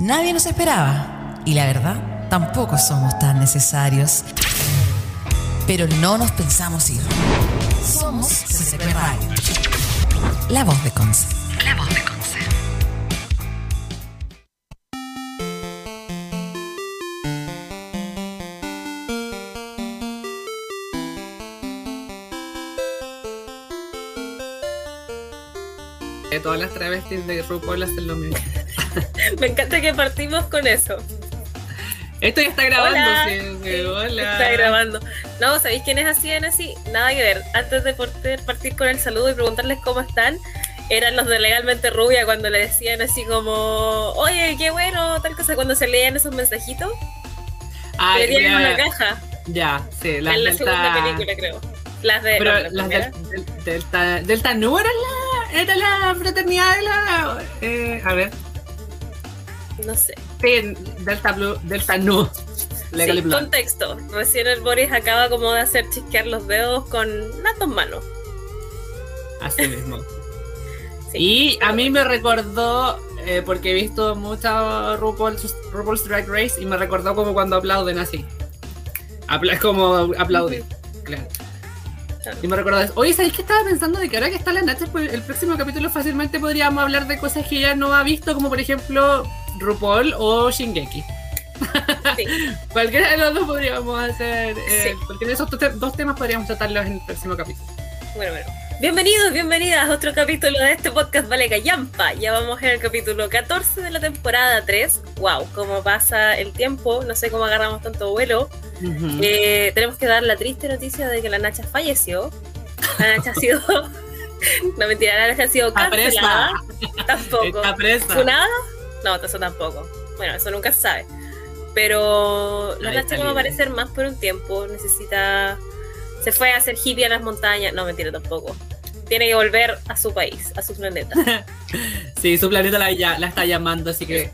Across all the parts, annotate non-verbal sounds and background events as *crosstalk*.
Nadie nos esperaba y la verdad, tampoco somos tan necesarios. Pero no nos pensamos ir. Somos CCP Radio. La voz de Conce. La voz de Conce. Todas las travestis de RuPaul hacen lo mismo. Me encanta que partimos con eso. Esto ya está grabando, Hola. sí, sí, hola. Está grabando. No, ¿sabéis quiénes hacían así? Nada que ver. Antes de partir con el saludo y preguntarles cómo están, eran los de Legalmente Rubia cuando le decían así como, oye, qué bueno, tal cosa, cuando se leían esos mensajitos. Ay, le dieron una caja. ya, sí, las en la Delta- segunda película, creo. Las de. Pero no, la las primera. del, del- Delta, Delta Nu era la, era la fraternidad de la... eh, a ver, No sé. sí, Delta Blue, Delta Sí, Blonde. contexto. Recién el Boris acaba como de hacer chisquear los dedos con las dos manos. Así mismo. *laughs* Sí. Y a mí me recordó, eh, porque he visto mucho RuPaul's, RuPaul's Drag Race y me recordó como cuando aplauden así. Apla- es como aplaudir. Claro. Claro. Y me recordó eso. Oye, ¿sabéis que estaba pensando de que ahora que está la Nacha, pues, el próximo capítulo fácilmente podríamos hablar de cosas que ella no ha visto, como por ejemplo RuPaul o Shingeki? Sí. *laughs* Cualquiera de los dos podríamos hacer. eh, Sí. Cualquiera de esos dos te- dos temas podríamos tratarlos en el próximo capítulo. Bueno, bueno. Bienvenidos, bienvenidas a otro capítulo de este podcast Vale Callampa. Ya vamos en el capítulo 14 de la temporada 3. Wow, cómo pasa el tiempo, no sé cómo agarramos tanto vuelo. Eh, tenemos que dar la triste noticia de que la Nacha falleció. La Nacha ha sido. *laughs* *laughs* no mentira, la Nacha ha sido Está presa. cancelada. Tampoco. Está presa. No, eso tampoco. Bueno, eso nunca se sabe. Pero la Nacha no va a aparecer más por un tiempo. Necesita. Se fue a hacer hippie a las montañas. No, mentira tampoco. Tiene que volver a su país, a su planeta. *laughs* Sí, su planeta la, ya- la está llamando, así que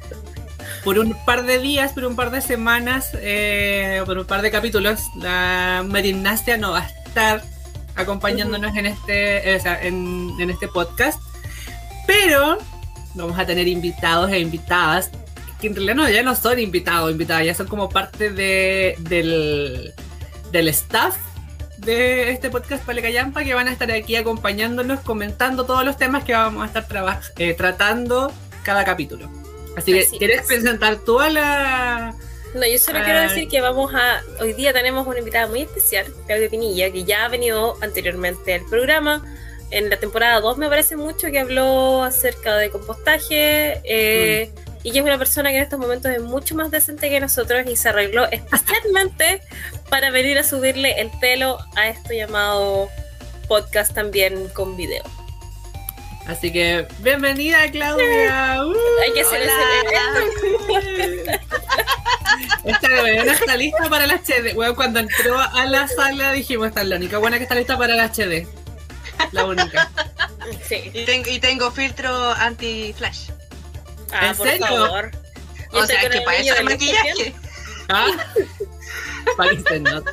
por un par de días, por un par de semanas, eh, por un par de capítulos, la Marinasia no va a estar acompañándonos en este, eh, o sea, en, en este podcast, pero vamos a tener invitados e invitadas que en realidad no, ya no son invitados, invitadas, ya son como parte de, del, del staff de este podcast Palecayampa que van a estar aquí acompañándonos, comentando todos los temas que vamos a estar traba- eh, tratando cada capítulo. Así que, Así ¿quieres es. presentar tú a la...? No, yo solo quiero decir que vamos a. Hoy día tenemos una invitada muy especial, Claudia Pinilla, que ya ha venido anteriormente al programa. En la temporada 2 me parece mucho que habló acerca de compostaje. eh, Y que es una persona que en estos momentos es mucho más decente que nosotros y se arregló especialmente *laughs* para venir a subirle el pelo a esto llamado podcast también con video. Así que, bienvenida Claudia. *laughs* Uh, Hay que hola. *laughs* Esta weona está lista para la HD. Weón, cuando entró a la sala dijimos, esta es la única buena que está lista para la HD. La única. *laughs* Sí. Y tengo, y tengo filtro anti-flash. Ah, ¿En por serio? favor. O sea, que para eso el maquillaje. ¿Ah? *laughs* Para que se note.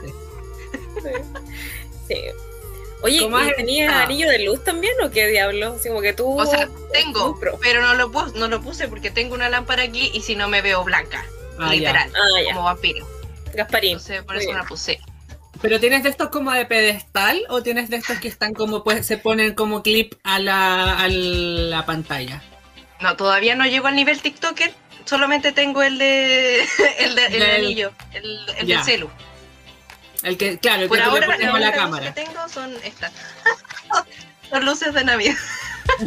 Sí. Oye, ¿Cómo has ¿y ¿tenías anillo de luz también o qué diablo? Así como que tú. O sea, tengo, pero no lo, puse, no lo puse porque tengo una lámpara aquí y si no me veo blanca. Ah, literal. Ah, ya. Como vampiro. Gasparín. Entonces, por Muy eso bien. la puse. ¿Pero tienes de estos como de pedestal o tienes de estos que están como, pues, se ponen como clip a la, a la pantalla? No, todavía no llego al nivel TikToker. Solamente tengo el de *laughs* el, de, el Del- anillo, el, el del celu. El que, claro, el Por que le ahora, pones la la cámara. que tengo son estas. *laughs* son luces de Navidad. *laughs*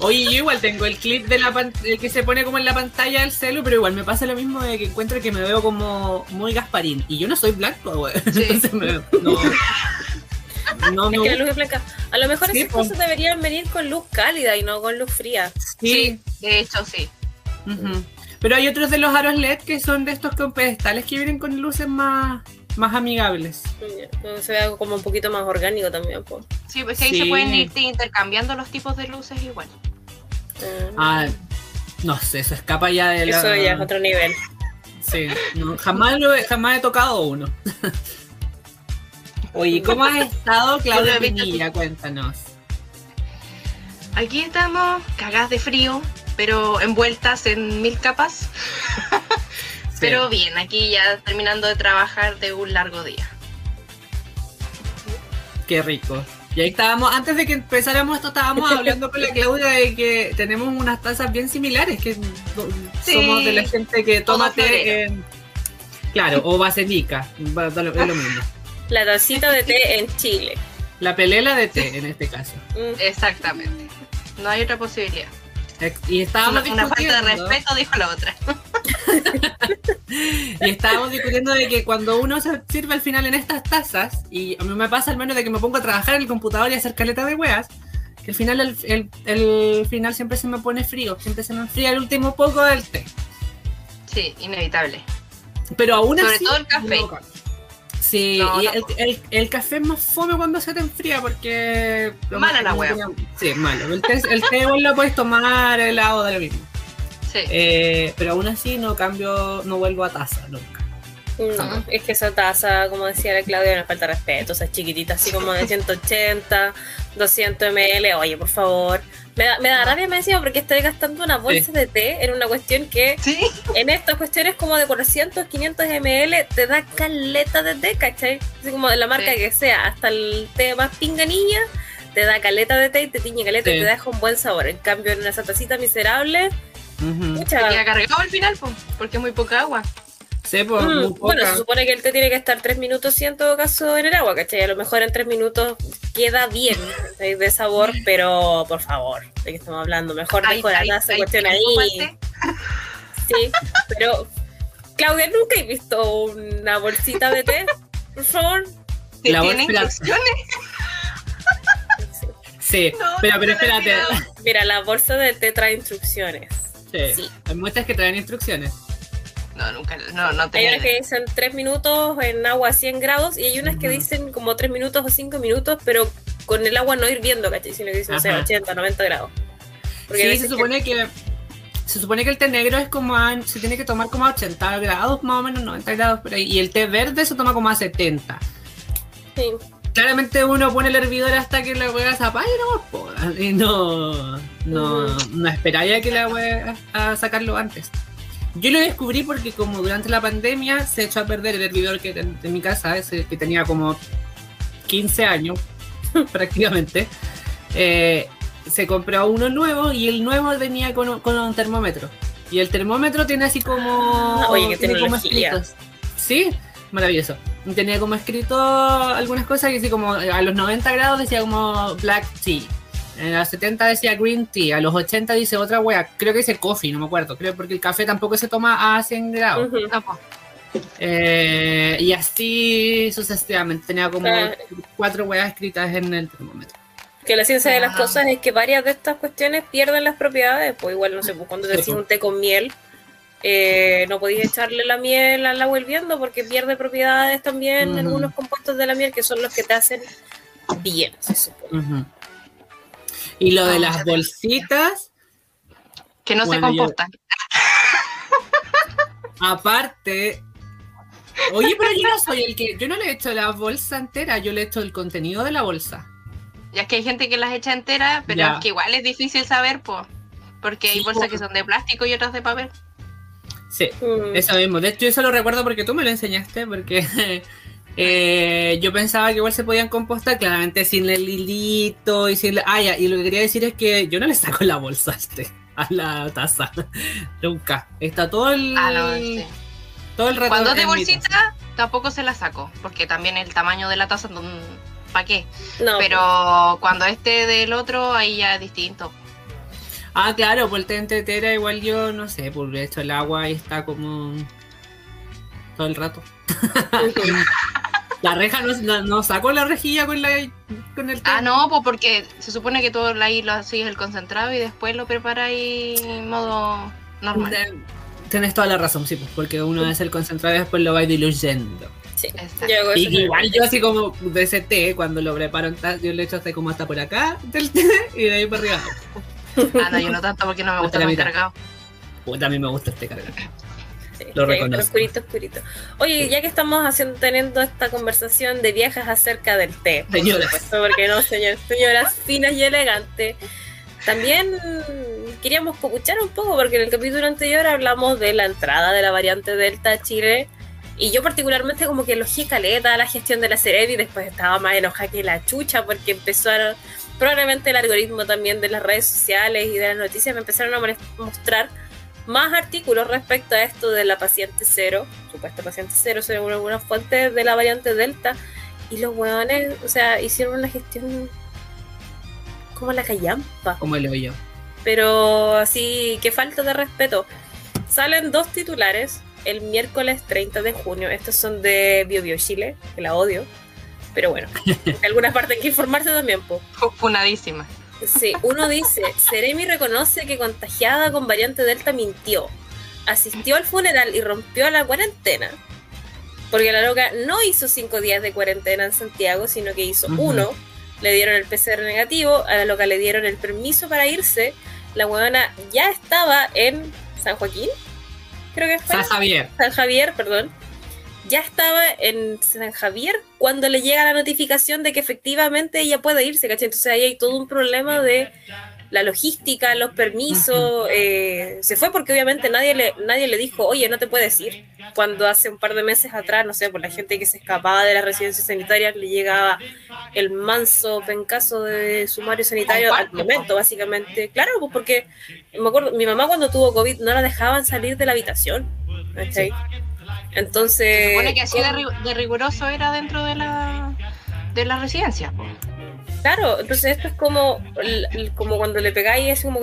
Oye, yo igual tengo el clip de la pan- el que se pone como en la pantalla del celu, pero igual me pasa lo mismo de que encuentro que me veo como muy Gasparín. Y yo no soy blanco, *laughs* güey. Sí. Entonces me veo. No. No, Es no. que la luz es blanca. A lo mejor Sí, esas pues. cosas deberían venir con luz cálida y no con luz fría. Sí. de hecho, sí. Pero hay otros de los aros LED que son de estos con pedestales que vienen con luces más, más amigables. Que Se vea como un poquito más orgánico también. Pues. Sí, pues que ahí Sí. se pueden ir intercambiando los tipos de luces igual. Ah, no sé, eso escapa ya de la. Eso ya es otro nivel. Sí, no, jamás, lo he, jamás he tocado uno. *laughs* Oye, ¿cómo has estado, Claudia Pinilla? Cuéntanos. Aquí estamos, cagadas de frío, pero envueltas en mil capas. Pero bien, aquí ya terminando de trabajar de un largo día. Qué rico. Y ahí estábamos, antes de que empezáramos esto, estábamos *laughs* hablando con la Claudia de que tenemos unas tazas bien similares, que Sí, somos de la gente que toma té en- Claro, o vasenica, es lo mismo. *laughs* La tacita de té en Chile. La pelela de té, en este caso. Mm, Exactamente. No hay otra posibilidad. Y Una, estábamos una falta de discutiendo- respeto, dijo la otra. *laughs* Y estábamos discutiendo de que cuando uno se sirve al final en estas tazas, y a mí me pasa al menos de que me pongo a trabajar en el computador y hacer caleta de weas, que al final el, el- el final siempre se me pone frío, siempre se me enfría el último poco del té. Sí, inevitable. Pero aún Sobre así. todo el café. Sí, No, y el, el- el café es más fome cuando se te enfría porque. Mala la wea. Sí, malo. El té, el té igual lo puedes tomar helado de lo mismo. Sí. Eh, pero aún así no cambio, no vuelvo a taza nunca. No, es que esa taza, como decía la Claudia, me falta respeto. O sea, chiquitita, así como de 180, 200 ml. Oye, por favor. Me da, me da rabia me decía porque estoy gastando una bolsa de té en una cuestión que Sí. en estas cuestiones como de 400, 500 ml te da caleta de té, ¿cachai? Así como de la marca Sí. que sea, hasta el té más pinganilla te da caleta de té y te tiñe caleta y te deja un buen sabor. En cambio, en esa tacita miserable, Ujú. mucha... Queda cargado al final, po, porque es muy poca agua. Sí, pues, Mm, muy bueno, se supone que el té tiene que estar tres minutos, sí, en todo caso, en el agua, ¿cachai? A lo mejor en tres minutos queda bien ¿cachai? de sabor, pero por favor, ¿de qué estamos hablando? Mejor Ahí- dejo la cuestión ahí. Sí, pero Claudia, ¿nunca he visto una bolsita de té? Por favor. Que La tiene instrucciones. Sí, *laughs* No, pero, no pero te espérate. Mira, la bolsa de té trae instrucciones. Sí. Sí. Hay muestras que traen instrucciones. No, nunca, no, no Hay tenía unas que dicen 3 minutos en agua a 100 grados y hay unas que Ujú. dicen como 3 minutos o 5 minutos, pero con el agua no hirviendo, ¿cachai? Sino que dicen, no sé, Ajá. 80, 90 grados. Porque Sí, se que- supone que... Se supone que el té negro es como a, se tiene que tomar como a 80 grados, más o menos 90 grados por ahí. Y el té verde se toma como a 70. sí. Claramente uno pone el hervidor hasta que la hueá se apague no po, y no, no, no esperáis a que la hueá a sacarlo antes. Yo lo descubrí porque como durante la pandemia se echó a perder el hervidor que de mi casa, ese que tenía como 15 años *laughs* prácticamente. Eh, se compró uno nuevo y el nuevo venía con, con un termómetro. Y el termómetro tiene así como... Oye, qué tiene como escritos. Sí, maravilloso. Y Tenía como escrito algunas cosas que así como a los 90 grados decía como black tea. En los 70 decía green tea, a los 80 dice otra wea, creo que dice coffee, no me acuerdo, creo porque el café tampoco se toma a 100 grados. Eh, y así sucesivamente, tenía como Ah. cuatro weas escritas en el termómetro. Que la ciencia de las Ah. cosas es que varias de estas cuestiones pierden las propiedades. Pues igual, no sé, pues cuando te decís pues. un té con miel, eh, no podéis echarle la miel al agua hirviendo porque pierde propiedades también Ujú. algunos compuestos de la miel que son los que te hacen bien, se supone. Y lo de Ah, las bolsitas, Que no se Bueno, yo- compostan. aparte. Oye, pero yo no soy el que. Yo no le he hecho la bolsa entera, yo le he hecho el contenido de la bolsa. Ya es que hay gente que las echa enteras, pero Ya. es que igual es difícil saber, po. Porque hay Sí, bolsas po. que son de plástico y otras de papel. Sí, Mm. eso mismo. De hecho, eso lo recuerdo porque tú me lo enseñaste, porque *laughs* eh, yo pensaba que igual se podían compostar, claramente sin el hilito y sin la... Ah, ya, y lo que quería decir es que yo no le saco la bolsa a, este, a la taza. *laughs* Nunca. Está todo el... Ah, no, sí. Todo el rato Cuando es de bolsita, tampoco se la saco, porque también el tamaño de la taza, ¿para qué? No, Pero cuando este del otro, ahí ya es distinto. Ah, claro, por el té entretera igual yo, no sé, pues le echo el agua y está como... Todo el rato. Pues, *laughs* La reja no, no, no saco la rejilla con, la, con el té. Ah, no, pues porque se supone que todo ahí lo así el concentrado y después lo preparáis en modo normal. Tienes toda la razón, sí, pues, porque uno hace el concentrado y después lo va diluyendo. sí. Exacto. Yo Y igual yo así como de ese té, cuando lo preparo, yo le echo hasta como hasta por acá del té y de ahí para arriba. Ah, no, yo no tanto porque no me gusta tan mitad. cargado. Puta, a mí me gusta este cargado. Sí, Lo sí, reconozco. Oscurito, oscurito. Oye, ya que estamos haciendo, teniendo esta conversación de viajes acerca del té, por Señoras. supuesto, porque no, señor, señoras finas y elegantes, también queríamos escuchar un poco, porque en el capítulo anterior hablamos de la entrada de la variante Delta a Chile. Y yo particularmente como que elogié caleta la gestión de la serie y después estaba más enojada que la chucha porque empezó a, probablemente el algoritmo también de las redes sociales y de las noticias me empezaron a mostrar más artículos respecto a esto de la paciente cero, supuesta paciente cero según algunas fuentes de la variante Delta y los huevones, o sea, hicieron una gestión como la callampa. Como el hoyo. Pero así, que falta de respeto. Salen dos titulares el miércoles 30 de junio. Estos son de Bio Bio Chile, que la odio. Pero bueno, en *laughs* algunas partes hay que informarse también, po. Funadísima. Sí, uno dice, Seremi reconoce que contagiada con variante Delta mintió. Asistió al funeral y rompió la cuarentena. Porque la loca no hizo cinco días de cuarentena en Santiago, sino que hizo uno. Le dieron el PCR negativo, a la loca le dieron el permiso para irse. La huevona ya estaba en San Joaquín, creo que fue. San Javier. San Javier, perdón. Ya estaba en San Javier cuando le llega la notificación de que efectivamente ella puede irse, ¿cachai? Entonces ahí hay todo un problema de la logística, los permisos, eh, se fue porque obviamente nadie le, nadie le dijo, oye, no te puedes ir. Cuando hace un par de meses atrás, no sé, por la gente que se escapaba de las residencias sanitarias, le llegaba el manso pencaso de sumario sanitario al momento, básicamente. Claro, pues porque me acuerdo, mi mamá cuando tuvo COVID no la dejaban salir de la habitación. Entonces. Se supone que así de, riguroso era dentro de la, de la residencia. Claro, entonces esto es como, como cuando le pegáis, es como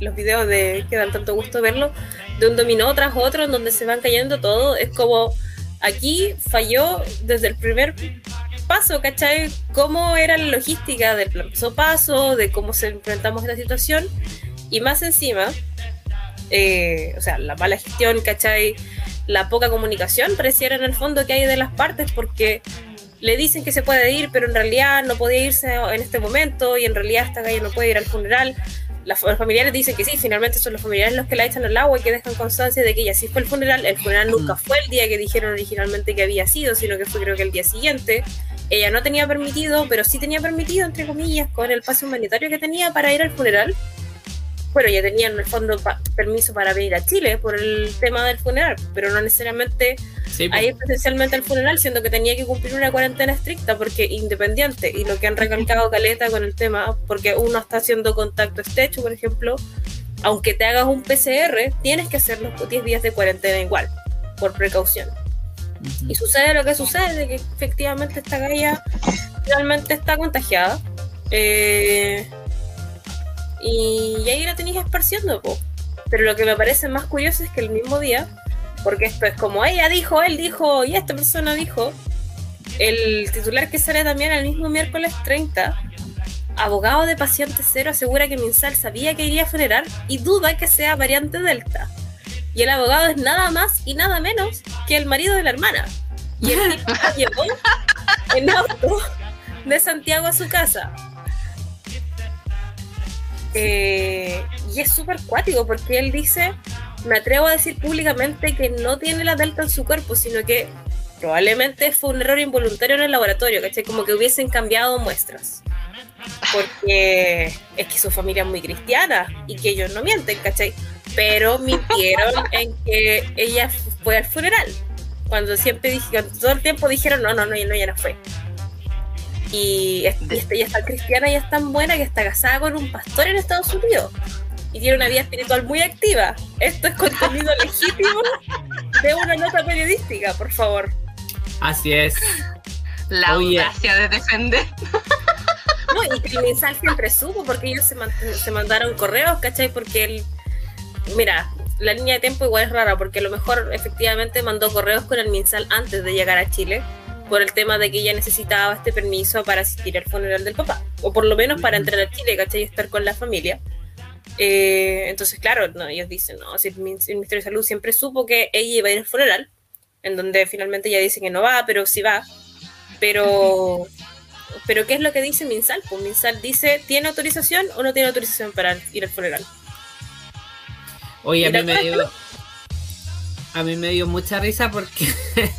los videos de que dan tanto gusto verlo, de un dominó tras otro, en donde se van cayendo todo. Es como aquí falló desde el primer paso, ¿cachai? Cómo era la logística del paso paso, de cómo se enfrentamos a esta situación, y más encima, eh, o sea, la mala gestión, ¿cachai? La poca comunicación, pareciera en el fondo que hay de las partes, porque le dicen que se puede ir, pero en realidad no podía irse en este momento y en realidad esta calle no puede ir al funeral. los familiares dicen que sí, finalmente son los familiares los que la echan al agua y que dejan constancia de que ella sí fue el funeral. El funeral nunca fue el día que dijeron originalmente que había sido, sino que fue creo que el día siguiente. Ella no tenía permitido, pero sí tenía permitido, entre comillas, con el pase humanitario que tenía para ir al funeral bueno, ya tenían en el fondo permiso para venir a Chile por el tema del funeral, pero no necesariamente a ir presencialmente al funeral, siendo que tenía que cumplir una cuarentena estricta porque independiente, y lo que han recalcado Caleta con el tema, porque uno está haciendo contacto estrecho, por ejemplo, aunque te hagas un PCR, tienes que hacer los 10 días de cuarentena igual, por precaución. Y sucede lo que sucede, que efectivamente esta galla realmente está contagiada. Eh, y, ahí la tenéis esparciendo, Pero lo que me parece más curioso es que el mismo día, porque esto es como ella dijo, él dijo y esta persona dijo, el titular que sale también el mismo miércoles 30, abogado de paciente cero, asegura que Minsal sabía que iría a funeral y duda que sea variante Delta. Y el abogado es nada más y nada menos que el marido de la hermana. Y el tipo en auto de Santiago a su casa. Eh, y es súper cuático porque él dice, me atrevo a decir públicamente que no tiene la delta en su cuerpo, sino que probablemente fue un error involuntario en el laboratorio, ¿cachai? Como que hubiesen cambiado muestras. Porque es que su familia es muy cristiana y que ellos no mienten, ¿cachai? Pero mintieron *laughs* en que ella fue al funeral. Cuando siempre dije, todo el tiempo dijeron, no, no, no, no, ella no fue. Y, ella es tan cristiana y es tan buena que está casada con un pastor en Estados Unidos. Y tiene una vida espiritual muy activa. Esto es contenido *laughs* legítimo de una nota periodística, por favor. Así es. La audacia de defender. No, y que siempre supo porque ellos se, se mandaron correos, ¿cachai? Porque él, mira, la línea de tiempo igual es rara porque a lo mejor efectivamente mandó correos con el Minsal antes de llegar a Chile por el tema de que ella necesitaba este permiso para asistir al funeral del papá, o por lo menos para entrar a Chile, ¿cachai? Y estar con la familia. Eh, entonces, claro, no, ellos dicen, no, si el, Ministerio de Salud siempre supo que ella iba a ir al funeral, en donde finalmente ella dice que no va, pero sí va. Pero, pero ¿qué es lo que dice Minsal? Pues Minsal dice, ¿tiene autorización o no tiene autorización para ir al funeral? Oye, a mí me dio... A mí me dio mucha risa porque... *laughs*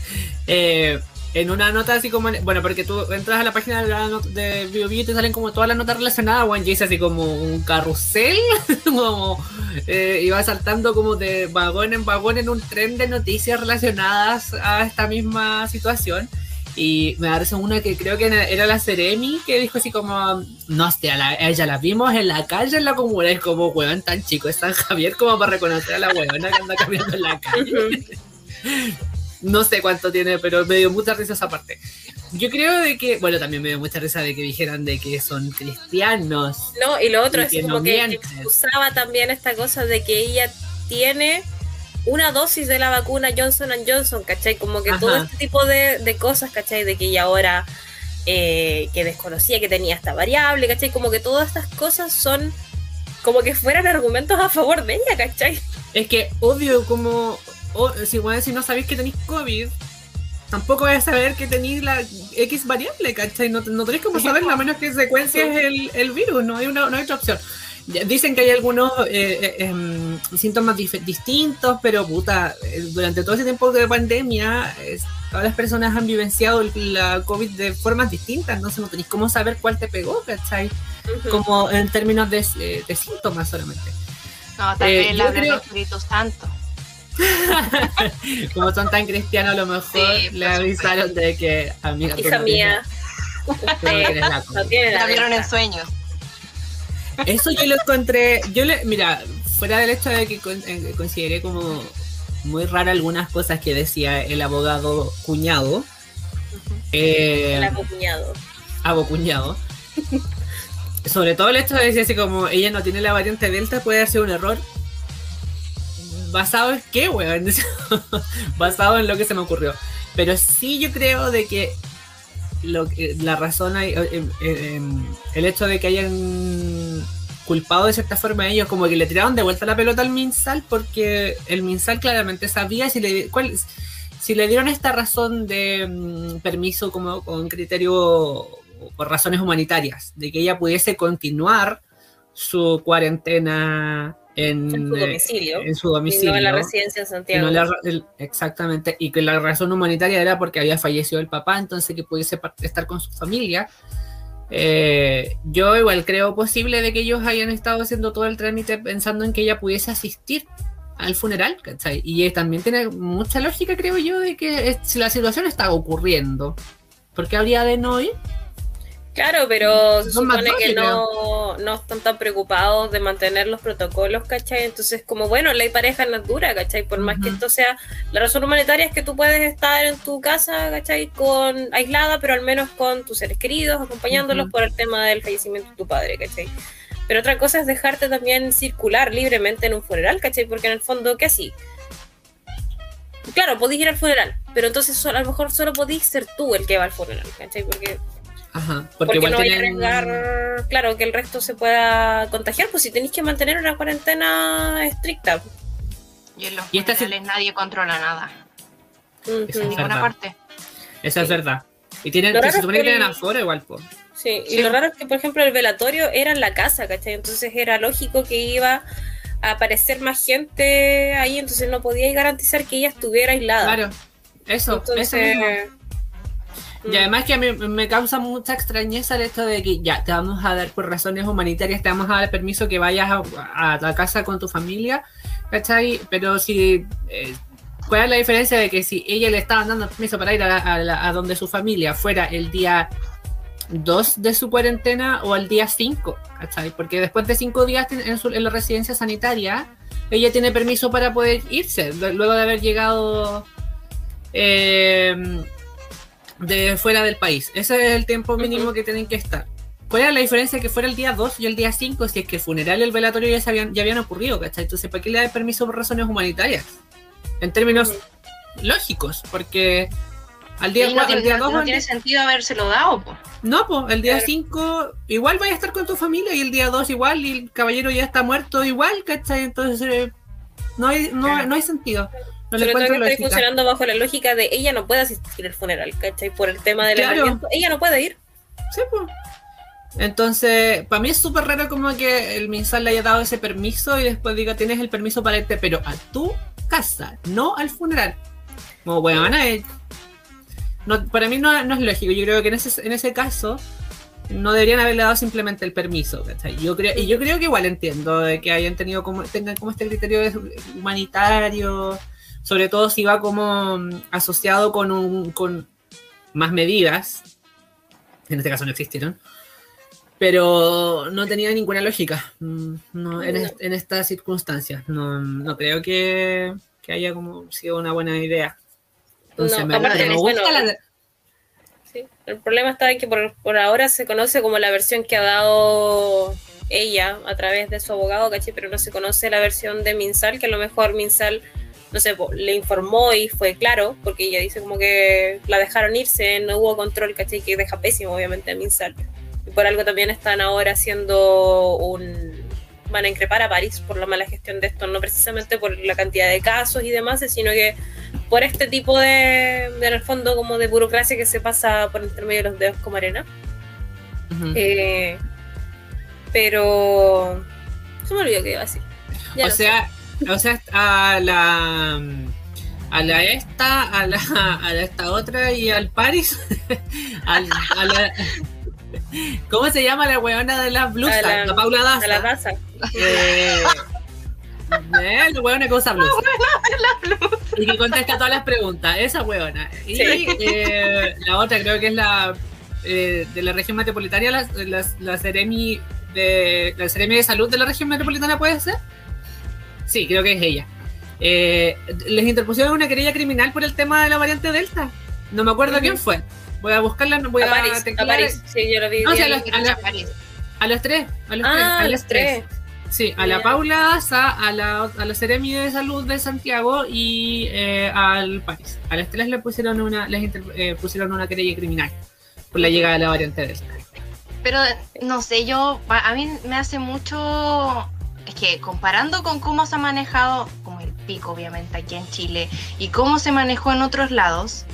Eh, en una nota así como, bueno, porque tú entras a la página de, la not- de BioBio y te salen como todas las notas relacionadas, One dice así como un carrusel, *laughs* como eh, iba saltando como de vagón en vagón en un tren de noticias relacionadas a esta misma situación. Y me parece una que creo que era la Ceremi que dijo así como, no, hostia, la, ella la vimos en la calle en la comuna, es como, weón, tan chico es San Javier como para reconocer a la weona que anda caminando en la calle. *laughs* No sé cuánto tiene, pero me dio mucha risa esa parte. Yo creo de que, bueno, también me dio mucha risa de que dijeran de que son cristianos. No, y lo otro Y es que como no que usaba también esta cosa de que ella tiene una dosis de la vacuna Johnson Johnson, ¿cachai? Como que Ajá. todo este tipo de, de cosas, ¿cachai? De que ella ahora eh, que desconocía que tenía esta variable, ¿cachai? Como que todas estas cosas son como que fueran argumentos a favor de ella, ¿cachai? Es que, obvio, como, o- si, bueno, si no sabéis que tenéis COVID, tampoco vais a saber que tenéis la X variable, ¿cachai? No, no tenéis como saberlo a menos que secuencias el, el virus, no hay, una, no hay otra opción. Dicen que hay algunos eh, eh, em, síntomas distintos, pero puta, eh, durante todo ese tiempo de pandemia, eh, todas las personas han vivenciado el- la COVID de formas distintas, entonces no tenéis cómo saber cuál te pegó, ¿cachai? Como en términos de, de síntomas solamente. No, yo la del Espíritu Santo. *laughs* Como son tan cristianos, a lo mejor Sí, le avisaron de que, amiga, Hija no mía, tienes- tú la no tiene la La vieron en sueños. Eso yo lo encontré, yo le, mira, fuera del hecho de que con- eh, consideré como muy rara algunas cosas que decía el abogado cuñado, eh, El acuñado. abo cuñado, sobre todo el hecho de decir así como ella no tiene la variante Delta puede ser un error. ¿Basado en qué, weón? *laughs* Basado en lo que se me ocurrió. Pero sí yo creo de que la razón hay, eh, eh, eh, el hecho de que hayan culpado de cierta forma a ellos, como que le tiraron de vuelta la pelota al Minsal, porque el Minsal claramente sabía si le, cuál, si le dieron esta razón de mm, permiso como con criterio por razones humanitarias, de que ella pudiese continuar su cuarentena en, En su eh, domicilio. en su Y domicilio. no en la residencia en Y Santiago. no la el- exactamente, y que la razón humanitaria era porque había fallecido el papá, entonces que pudiese estar con su familia. Eh, yo igual creo posible de que ellos hayan estado haciendo todo el trámite pensando en que ella pudiese asistir al funeral, ¿cachai? Y también tiene mucha lógica, creo yo, de que si la situación está ocurriendo, ¿por qué habría de no ir? Claro, pero se Son más supone que no, no están tan preocupados de mantener los protocolos, ¿cachai? Entonces, como bueno, ley pareja no es dura, ¿cachai? Por más que esto sea, la razón humanitaria es que tú puedes estar en tu casa, ¿cachai? Con, aislada, pero al menos con tus seres queridos, acompañándolos por el tema del fallecimiento de tu padre, ¿cachai? Pero otra cosa es dejarte también circular libremente en un funeral, ¿cachai? Porque en el fondo, ¿qué así? Claro, podéis ir al funeral, pero entonces a lo mejor solo podéis ser tú el que va al funeral, ¿cachai? Porque Ajá, porque, porque, igual no a arriesgar, claro, que el resto se pueda contagiar, pues si tenéis que mantener una cuarentena estricta. Y en los Y esta funerales nadie controla nada. Eso es ninguna verdad. parte. Eso es verdad. Y tienen, se supone que que tienen el- aforo igual, pues. Sí, y Sí. lo raro es que, por ejemplo, el velatorio era en la casa, ¿cachai? Entonces era lógico que iba a aparecer más gente ahí, entonces no podíais garantizar que ella estuviera aislada. Claro, eso, eso Entonces, mismo. Y además que a mí me causa mucha extrañeza el hecho de que ya te vamos a dar por razones humanitarias, te vamos a dar permiso que vayas a, a la casa con tu familia, ¿cachai? Pero si... eh, ¿Cuál es la diferencia de que si ella le estaban dando permiso para ir a, la- a a donde su familia fuera el día 2 de su cuarentena o al día 5, ¿cachai? Porque después de 5 días en, su- en la residencia sanitaria, ella tiene permiso para poder irse, lu- luego de haber llegado eh, de fuera del país. Ese es el tiempo mínimo que tienen que estar. ¿Cuál era la diferencia que fuera el día 2 y el día 5 si es que el funeral y el velatorio ya, se habían, ya habían ocurrido, ¿cachai? Entonces, ¿para qué le da permiso por razones humanitarias? En términos lógicos, porque al día, Y no, al tiene, día no 2 tiene sentido habérselo dado, po. no, pues el día. 5 igual vaya a estar con tu familia y el día 2 igual y el caballero ya está muerto igual, ¿cachai? Entonces eh, no, hay, no, no hay sentido. No le sobre todo que lógica. funcionando bajo la lógica de ella no puede asistir al funeral, ¿cachai? Por el tema del Claro. Ella no puede ir. Sí, pues. Entonces, para mí es súper raro como que el MinSal le haya dado ese permiso y después diga, tienes el permiso para irte, pero a tu casa, no al funeral. Como, bueno, eh, no, para mí no, no es lógico. Yo creo que en ese, en ese caso no deberían haberle dado simplemente el permiso. ¿cachai? Yo creo, y yo creo que igual entiendo de que hayan tenido como, tengan como este criterio humanitario, sobre todo si va como mm, asociado con un con más medidas. En este caso no existieron. Pero no tenía ninguna lógica mm, no, en, est- en estas circunstancias. No, no creo que, que haya como sido una buena idea. Entonces No, me, aparte, me bueno, gusta la, Sí, el problema está en que por, por ahora se conoce como la versión que ha dado ella a través de su abogado, ¿cachai? Pero no se conoce la versión de Minsal, que a lo mejor Minsal, no sé, le informó y fue claro, porque ella dice como que la dejaron irse, no hubo control, ¿cachai? Que deja pésimo, obviamente, a Minsal. Y por algo también están ahora haciendo un... Van a increpar a París por la mala gestión de esto, no precisamente por la cantidad de casos y demás, sino que por este tipo de, de, en el fondo, como de burocracia que se pasa por entre medio de los dedos como arena. Eh, pero se me olvidó que iba así. Ya o no sea, o sea, a la a la esta, a la, a la esta otra y al Paris, *laughs* al- a la- ¿cómo se llama la weona de las blusas? La- La, Paula. Daza. a la taza. Eh, eh, la weona que usa blusa. Y que contesta todas las preguntas, esa weona. Y Sí. eh, la otra creo que es la eh, de la región metropolitana, la, la, la Ceremi de la Seremi de Salud de la región metropolitana, ¿puede ser? Sí, creo que es ella. Eh, les interpusieron una querella criminal por el tema de la variante Delta. No me acuerdo quién fue. Voy a buscarla, voy a a, París, a París. Sí, yo lo vi. No, sí, a los- a los- a los tres. A los tres. Ah, a los tres. Sí, a la. Paula Daza, a la, a la Seremi de Salud de Santiago y eh, al París. A las tres le pusieron una, les inter- eh, pusieron una querella criminal por la llegada de la variante Delta. Pero no sé, yo, a mí me hace mucho. Es que comparando con cómo se ha manejado, como el pico, obviamente, aquí en Chile, y cómo se manejó en otros lados,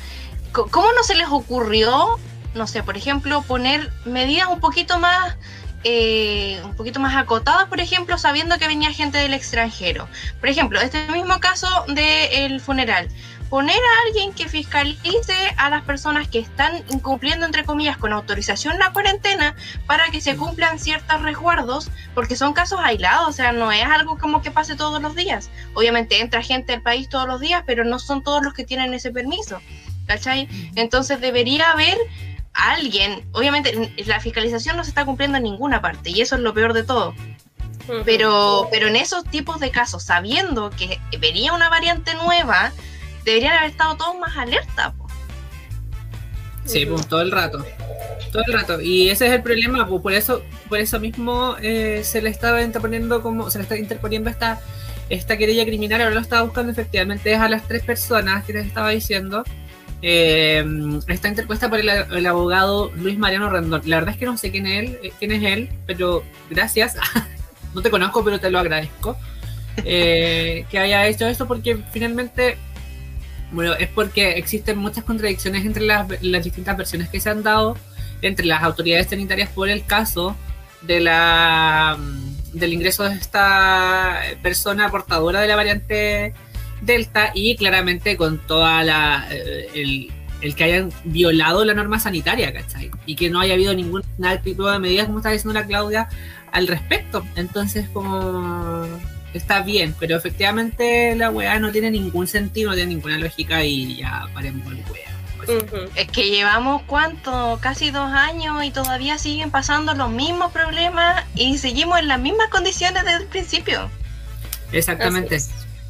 ¿cómo no se les ocurrió, no sé, por ejemplo, poner medidas un poquito más. eh, un poquito más acotadas, por ejemplo, sabiendo que venía gente del extranjero. Por ejemplo, este mismo caso del funeral. Poner a alguien que fiscalice a las personas que están incumpliendo, entre comillas, con autorización la cuarentena para que se cumplan ciertos resguardos, porque son casos aislados, o sea, no es algo como que pase todos los días. Obviamente entra gente al país todos los días, pero no son todos los que tienen ese permiso, ¿cachai? Entonces debería haber alguien, obviamente la fiscalización no se está cumpliendo en ninguna parte, y eso es lo peor de todo. Pero, pero en esos tipos de casos, sabiendo que venía una variante nueva, deberían haber estado todos más alerta. po. Sí, pues todo el rato. Todo el rato. Y ese es el problema, pues por eso, por eso mismo eh, se le estaba interponiendo como, se le está interponiendo esta, esta querella criminal, ahora lo estaba buscando efectivamente, es a las tres personas que les estaba diciendo. Eh, está interpuesta por el, el abogado Luis Mariano Rendón. La verdad es que no sé quién es él, eh, quién es él, pero gracias. *laughs* no te conozco, pero te lo agradezco. eh, que haya hecho esto porque finalmente bueno, es porque existen muchas contradicciones entre las, distintas versiones que se han dado entre las autoridades sanitarias por el caso de la mm, del ingreso de esta persona portadora de la variante Delta y claramente con toda la eh, el, el que hayan violado la norma sanitaria, ¿cachai? Y que no haya habido ningún tipo de medidas, como está diciendo la Claudia, al respecto. Entonces, como está bien, pero efectivamente la weá no tiene ningún sentido, no tiene ninguna lógica y ya paremos el weá. Ujú. Es que llevamos cuánto, casi dos años y todavía siguen pasando los mismos problemas y seguimos en las mismas condiciones desde el principio. Exactamente.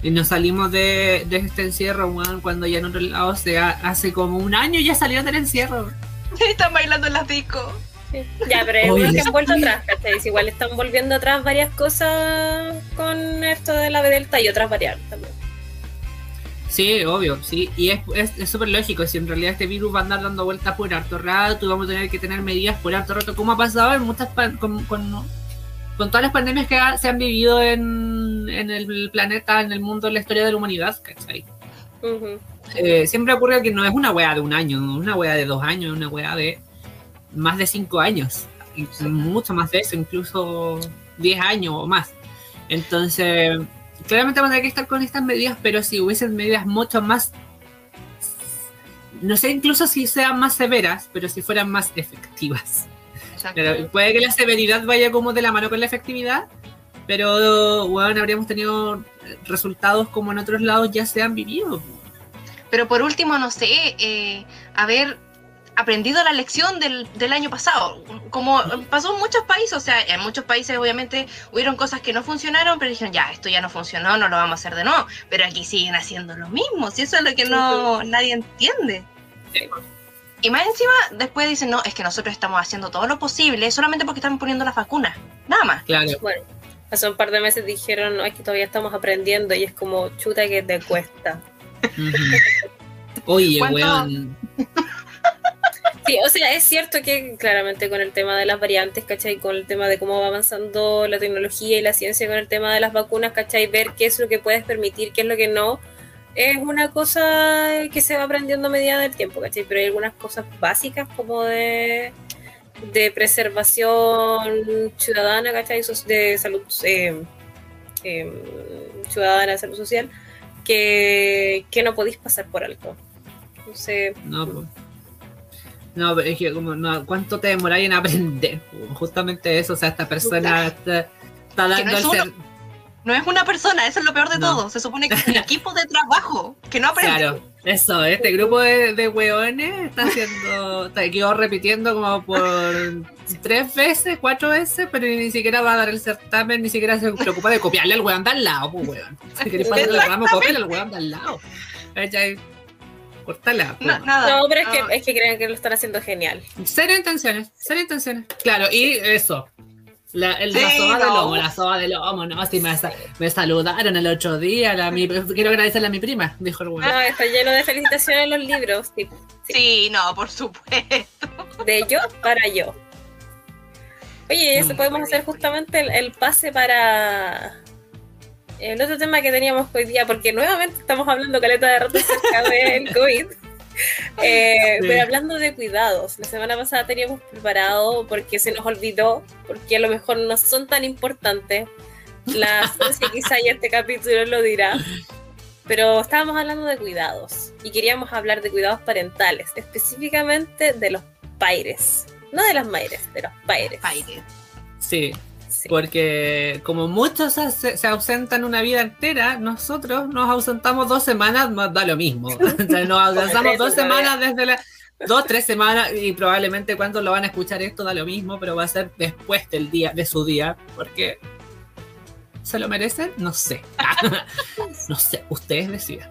Y nos salimos de, de este encierro, weón, cuando ya en otro lado, o sea, hace como un año ya salieron del encierro. *laughs* Están bailando en las discos. Sí. Ya, pero igual que han vuelto atrás, ¿cachai? Igual están volviendo atrás varias cosas con esto de la B Delta y otras variantes también. Sí, obvio, sí. Y es es- es súper lógico. Si en realidad este virus va a andar dando vueltas por harto rato y vamos a tener que tener medidas por harto rato, como ha pasado en muchas pan- con, con, con todas las pandemias que ha- se han vivido en, en el planeta, en el mundo, en la historia de la humanidad, ¿cachai? Eh, siempre ocurre que no es una weá de un año, no es una weá de dos años, es una weá de más de cinco años, mucho más de eso, incluso diez años o más. Entonces, claramente van a tener que estar con estas medidas, pero si hubiesen medidas mucho más no sé incluso si sean más severas, pero si fueran más efectivas. Pero puede que la severidad vaya como de la mano con la efectividad, pero bueno, habríamos tenido resultados como en otros lados ya se han vivido. Pero por último, no sé, eh, haber aprendido la lección del, del año pasado, como pasó en muchos países, o sea, en muchos países obviamente hubieron cosas que no funcionaron, pero dijeron, ya, esto ya no funcionó, no lo vamos a hacer de nuevo, pero aquí siguen haciendo lo mismo, si eso es lo que no nadie entiende. Y más encima, después dicen, no, es que nosotros estamos haciendo todo lo posible solamente porque estamos poniendo las vacunas, nada más. Claro. Bueno, hace un par de meses dijeron, no, es que todavía estamos aprendiendo y es como, chuta que te cuesta. *laughs* Oye, ¿Cuánto- weón. *laughs* Sí, o sea, es cierto que claramente con el tema de las variantes, ¿cachai? Con el tema de cómo va avanzando la tecnología y la ciencia con el tema de las vacunas, ¿cachai? Ver qué es lo que puedes permitir, qué es lo que no, es una cosa que se va aprendiendo a medida del tiempo, ¿cachai? Pero hay algunas cosas básicas como de, de preservación ciudadana, ¿cachai? De salud eh, eh, ciudadana, de salud social, que, que no podéis pasar por alto. Entonces, No, pues. No, pero es que como, no, ¿cuánto te demoráis en aprender? Justamente eso, o sea, esta persona está, está Que no dando es uno. ser- No es una persona, eso es lo peor de No. todo. Se supone que es un *laughs* equipo de trabajo que no aprende. Claro, eso, este grupo de, de weones está haciendo, está, quedó repitiendo como por tres veces, cuatro veces, pero ni siquiera va a dar el certamen, ni siquiera se preocupa de copiarle al weón de al lado, pues weón. Si querés pasar el ramo, copiarle al weón de al lado. ¿Cachai? Cortala. No, nada. No, pero es que, es que creen que lo están haciendo genial. Cero intenciones, cero intenciones. Claro, y eso. La, el, la Sí, soga de lomo, la soga de lomo, no, me, me saludaron el otro día, la, mi- quiero agradecerle a mi prima, dijo el weón. No, está lleno de felicitaciones los libros. sí. Sí, no, por supuesto. De yo para yo. Oye, eso Mm. podemos hacer justamente el, el pase para el otro tema que teníamos hoy día, porque nuevamente estamos hablando caleta de rato acerca del *laughs* COVID. Eh, Sí. Pero hablando de cuidados, la semana pasada teníamos preparado porque se nos olvidó, porque a lo mejor no son tan importantes. La *laughs* ciencia quizá ya este capítulo lo dirá. Pero estábamos hablando de cuidados y queríamos hablar de cuidados parentales, específicamente de los paires. No de las maires, de los paires. Aire. Sí, Sí. porque como muchos se, se ausentan una vida entera, nosotros nos ausentamos dos semanas, nos da lo mismo. *laughs* O sea, nos ausentamos dos semanas desde la... Dos, tres semanas y probablemente cuando lo van a escuchar esto da lo mismo, pero va a ser después del día, de su día, porque ¿se lo merecen? No sé. *laughs* no sé, ustedes decidan.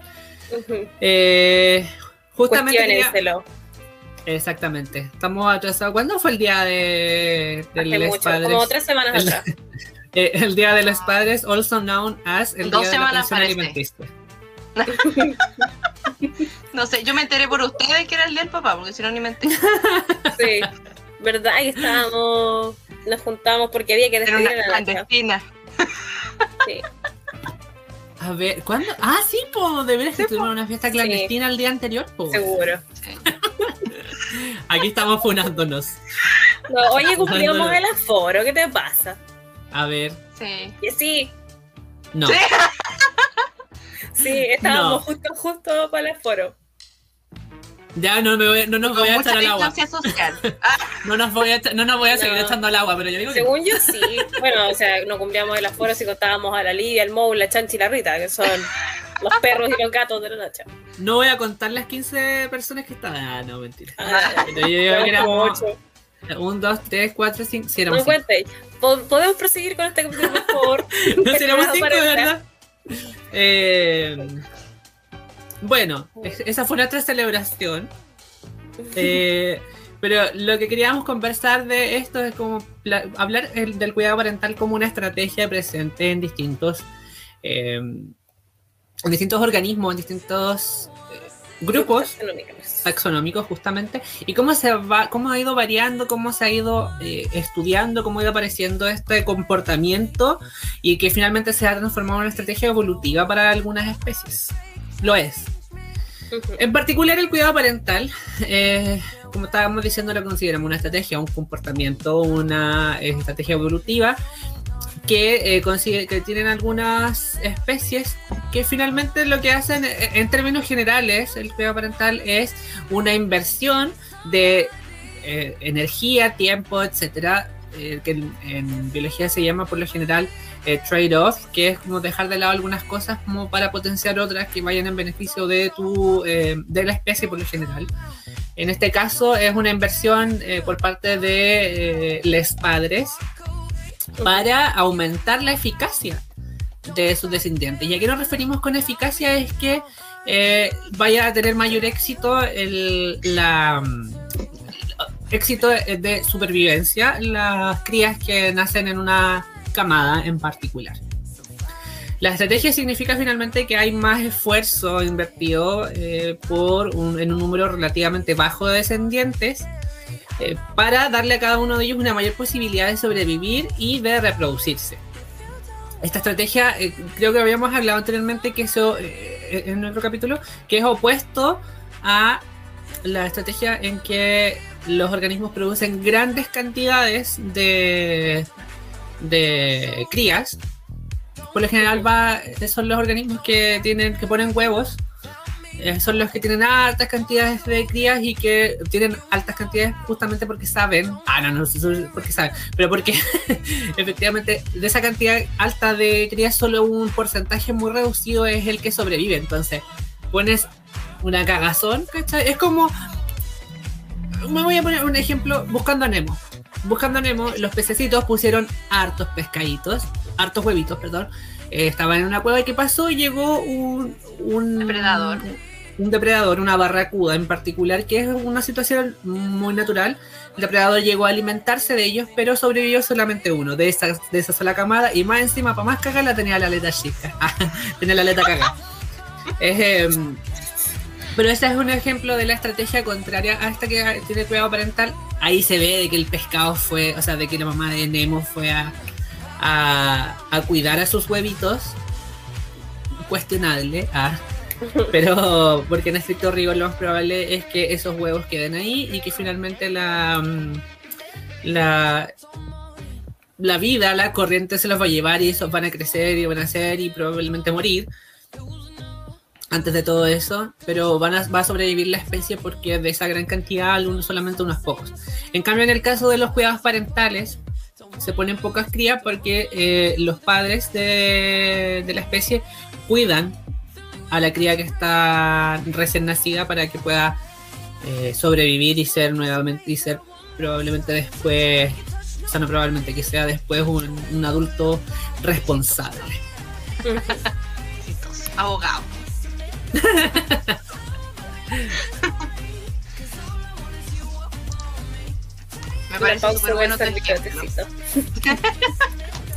Ujú. Eh, justamente. Exactamente. Estamos atrasados. ¿Cuándo fue el día de, de Hace los mucho, padres? como tres semanas El- atrás. *laughs* Eh, el día de los padres, also known as el Dos día de la semanas pensión alimenticia. *laughs* No sé, yo me enteré por ustedes que era el día del papá, porque si no ni me enteré. *laughs* Sí, verdad que estábamos, nos juntamos porque había que Era despedir una a la Nacha. clandestina. Sí. A ver, ¿cuándo? Ah, sí, po, de veras que tuvimos una fiesta clandestina el día anterior, po. Seguro. Aquí estamos funándonos. No, oye, cumplimos el aforo, ¿qué te pasa? A ver, Sí. Que sí, no. Sí. sí, estábamos No. justo, justo para el aforo. Ya no, me voy- no nos voy a echar al agua. social. *laughs* Ah, No nos voy a, no nos voy a seguir No. echando al agua, pero yo digo que Según yo sí. Bueno, o sea, no cumplíamos el aforo si contábamos a la Lidia, el Mou, la Chanchi y la Rita, que son los perros y los gatos de la Nacha. no voy a contar las 15 personas que estaban. Ah, no, mentira. Ah, Pero yo digo que éramos éramos ocho. 1, 2, 3, 4, 5. Si No éramos 5. cuentes. Po- ¿Podemos proseguir con este capítulo, por favor? *laughs* No si éramos 5, de Aparece. verdad. Eh, bueno, es- esa fue nuestra celebración. *laughs* Eh, pero lo que queríamos conversar de esto es como hablar el- del cuidado parental como una estrategia presente en distintos, eh, en distintos organismos, en distintos eh, grupos taxonómicos justamente y cómo se va cómo ha ido variando cómo se ha ido eh, estudiando cómo ha ido apareciendo este comportamiento y que finalmente se ha transformado en una estrategia evolutiva para algunas especies lo es. En particular el cuidado parental eh, como estábamos diciendo lo consideramos una estrategia un comportamiento una eh, estrategia evolutiva que, eh, consigue- que tienen algunas especies que finalmente lo que hacen en términos generales, el cuidado parental es una inversión de eh, energía, tiempo, etcétera, que en, biología se llama por lo general trade-off, que es como dejar de lado algunas cosas como para potenciar otras que vayan en beneficio de tu de la especie por lo general. En este caso es una inversión por parte de los padres para aumentar la eficacia de sus descendientes. Y a qué nos referimos con eficacia es que eh, vaya a tener mayor éxito el la, éxito de supervivencia las crías que nacen en una camada en particular. La estrategia significa finalmente que hay más esfuerzo invertido eh, por en un número relativamente bajo de descendientes eh, para darle a cada uno de ellos una mayor posibilidad de sobrevivir y de reproducirse esta estrategia, eh, creo que habíamos hablado anteriormente que eso en otro capítulo, que es opuesto a la estrategia en que los organismos producen grandes cantidades de, de crías. Por lo general va, son los organismos que tienen, que ponen huevos eh, son los que tienen altas cantidades de crías y que tienen altas cantidades justamente porque saben, ah, no, no, porque saben, pero porque *laughs* efectivamente de esa cantidad alta de crías solo un porcentaje muy reducido es el que sobrevive. Entonces, pones una cagazón, ¿cachai? Es como, me voy a poner un ejemplo, buscando a Nemo. Buscando Nemo, los pececitos pusieron hartos pescaditos, hartos huevitos, perdón. Eh, estaban en una cueva y ¿qué pasó? Llegó un, un depredador un depredador, una barracuda en particular, que es una situación muy natural. El depredador llegó a alimentarse de ellos, pero sobrevivió solamente uno de esa, de esa sola camada y más encima, para más cagar, la tenía la aleta chica. *laughs* tenía la aleta cagada. *laughs* Em, pero ese es un ejemplo de la estrategia contraria a esta que tiene cuidado parental. Ahí se ve de que el pescado fue, o sea, de que la mamá de Nemo fue a, a, a cuidar a sus huevitos. Cuestionable. a *laughs* pero porque en estricto rigor lo más probable es que esos huevos queden ahí y que finalmente la, mm, la, la vida, la corriente se los va a llevar y esos van a crecer y van a ser y probablemente morir antes de todo eso, pero van a, va a sobrevivir la especie porque de esa gran cantidad solamente unos pocos. En cambio, en el caso de los cuidados parentales, se ponen pocas crías porque eh, los padres de, de la especie cuidan a la cría que está recién nacida para que pueda eh, sobrevivir y ser nuevamente y ser probablemente después, o sea, no probablemente que sea después un, adulto responsable. *laughs* Abogado. *laughs* Me parece súper bueno *laughs*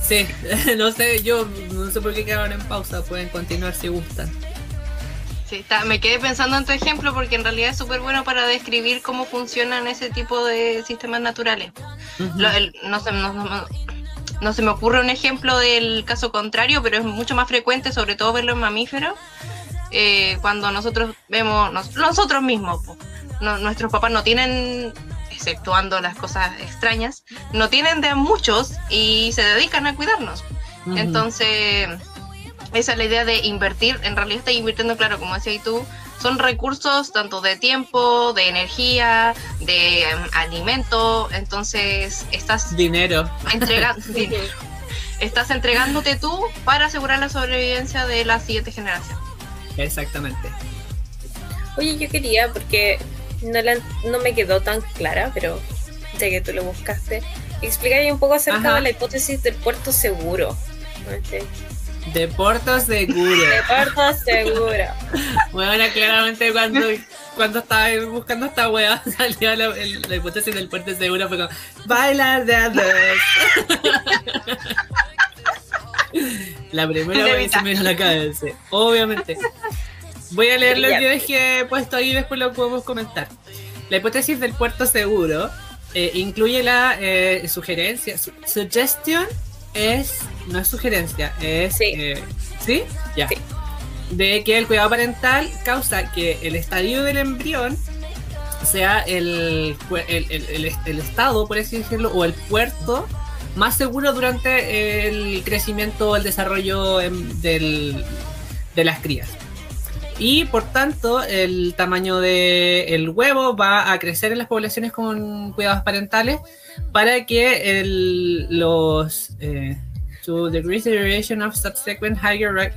Sí, *laughs* no sé, yo no sé por qué quedaron en pausa, pueden continuar si gustan. Sí, me quedé pensando en tu ejemplo porque en realidad es súper bueno para describir cómo funcionan ese tipo de sistemas naturales. no, se, me ocurre un ejemplo del caso contrario, pero es mucho más frecuente, sobre todo verlo en mamíferos, eh, cuando nosotros vemos, nosotros mismos, nuestros papás no tienen, exceptuando las cosas extrañas, no tienen de muchos y se dedican a cuidarnos. Entonces esa es la idea de invertir, en realidad está invirtiendo, claro, como decías tú, son recursos tanto de tiempo, de energía, de em, alimento, entonces estás dinero. Entregando dinero. *laughs* Estás entregándote tú para asegurar la sobrevivencia de la siguiente generación. Exactamente. Oye, yo quería, porque no, no me quedó tan clara, pero sé que tú lo buscaste, explicar un poco acerca de la hipótesis del puerto seguro. De Puerto Seguro. De Puerto Seguro. *laughs* Bueno, claramente cuando, cuando estaba buscando esta wea *laughs* salió la, la hipótesis del Puerto Seguro, fue como, bailar de. *laughs* la primera vez se me la cabeza, obviamente. Voy a leer lo que dejé puesto ahí y después lo podemos comentar. La hipótesis del puerto seguro eh, incluye la eh, sugerencia, su suggestion es, no es sugerencia, es... Sí. Eh, ¿Sí? Ya. De que el cuidado parental causa que el estadio del embrión sea el, el, estado, por así decirlo, o el puerto más seguro durante el crecimiento o el desarrollo em, del, de las crías. Y por tanto, el tamaño del huevo va a crecer en las poblaciones con cuidados parentales para que el, los. Eh, to the of subsequent higher.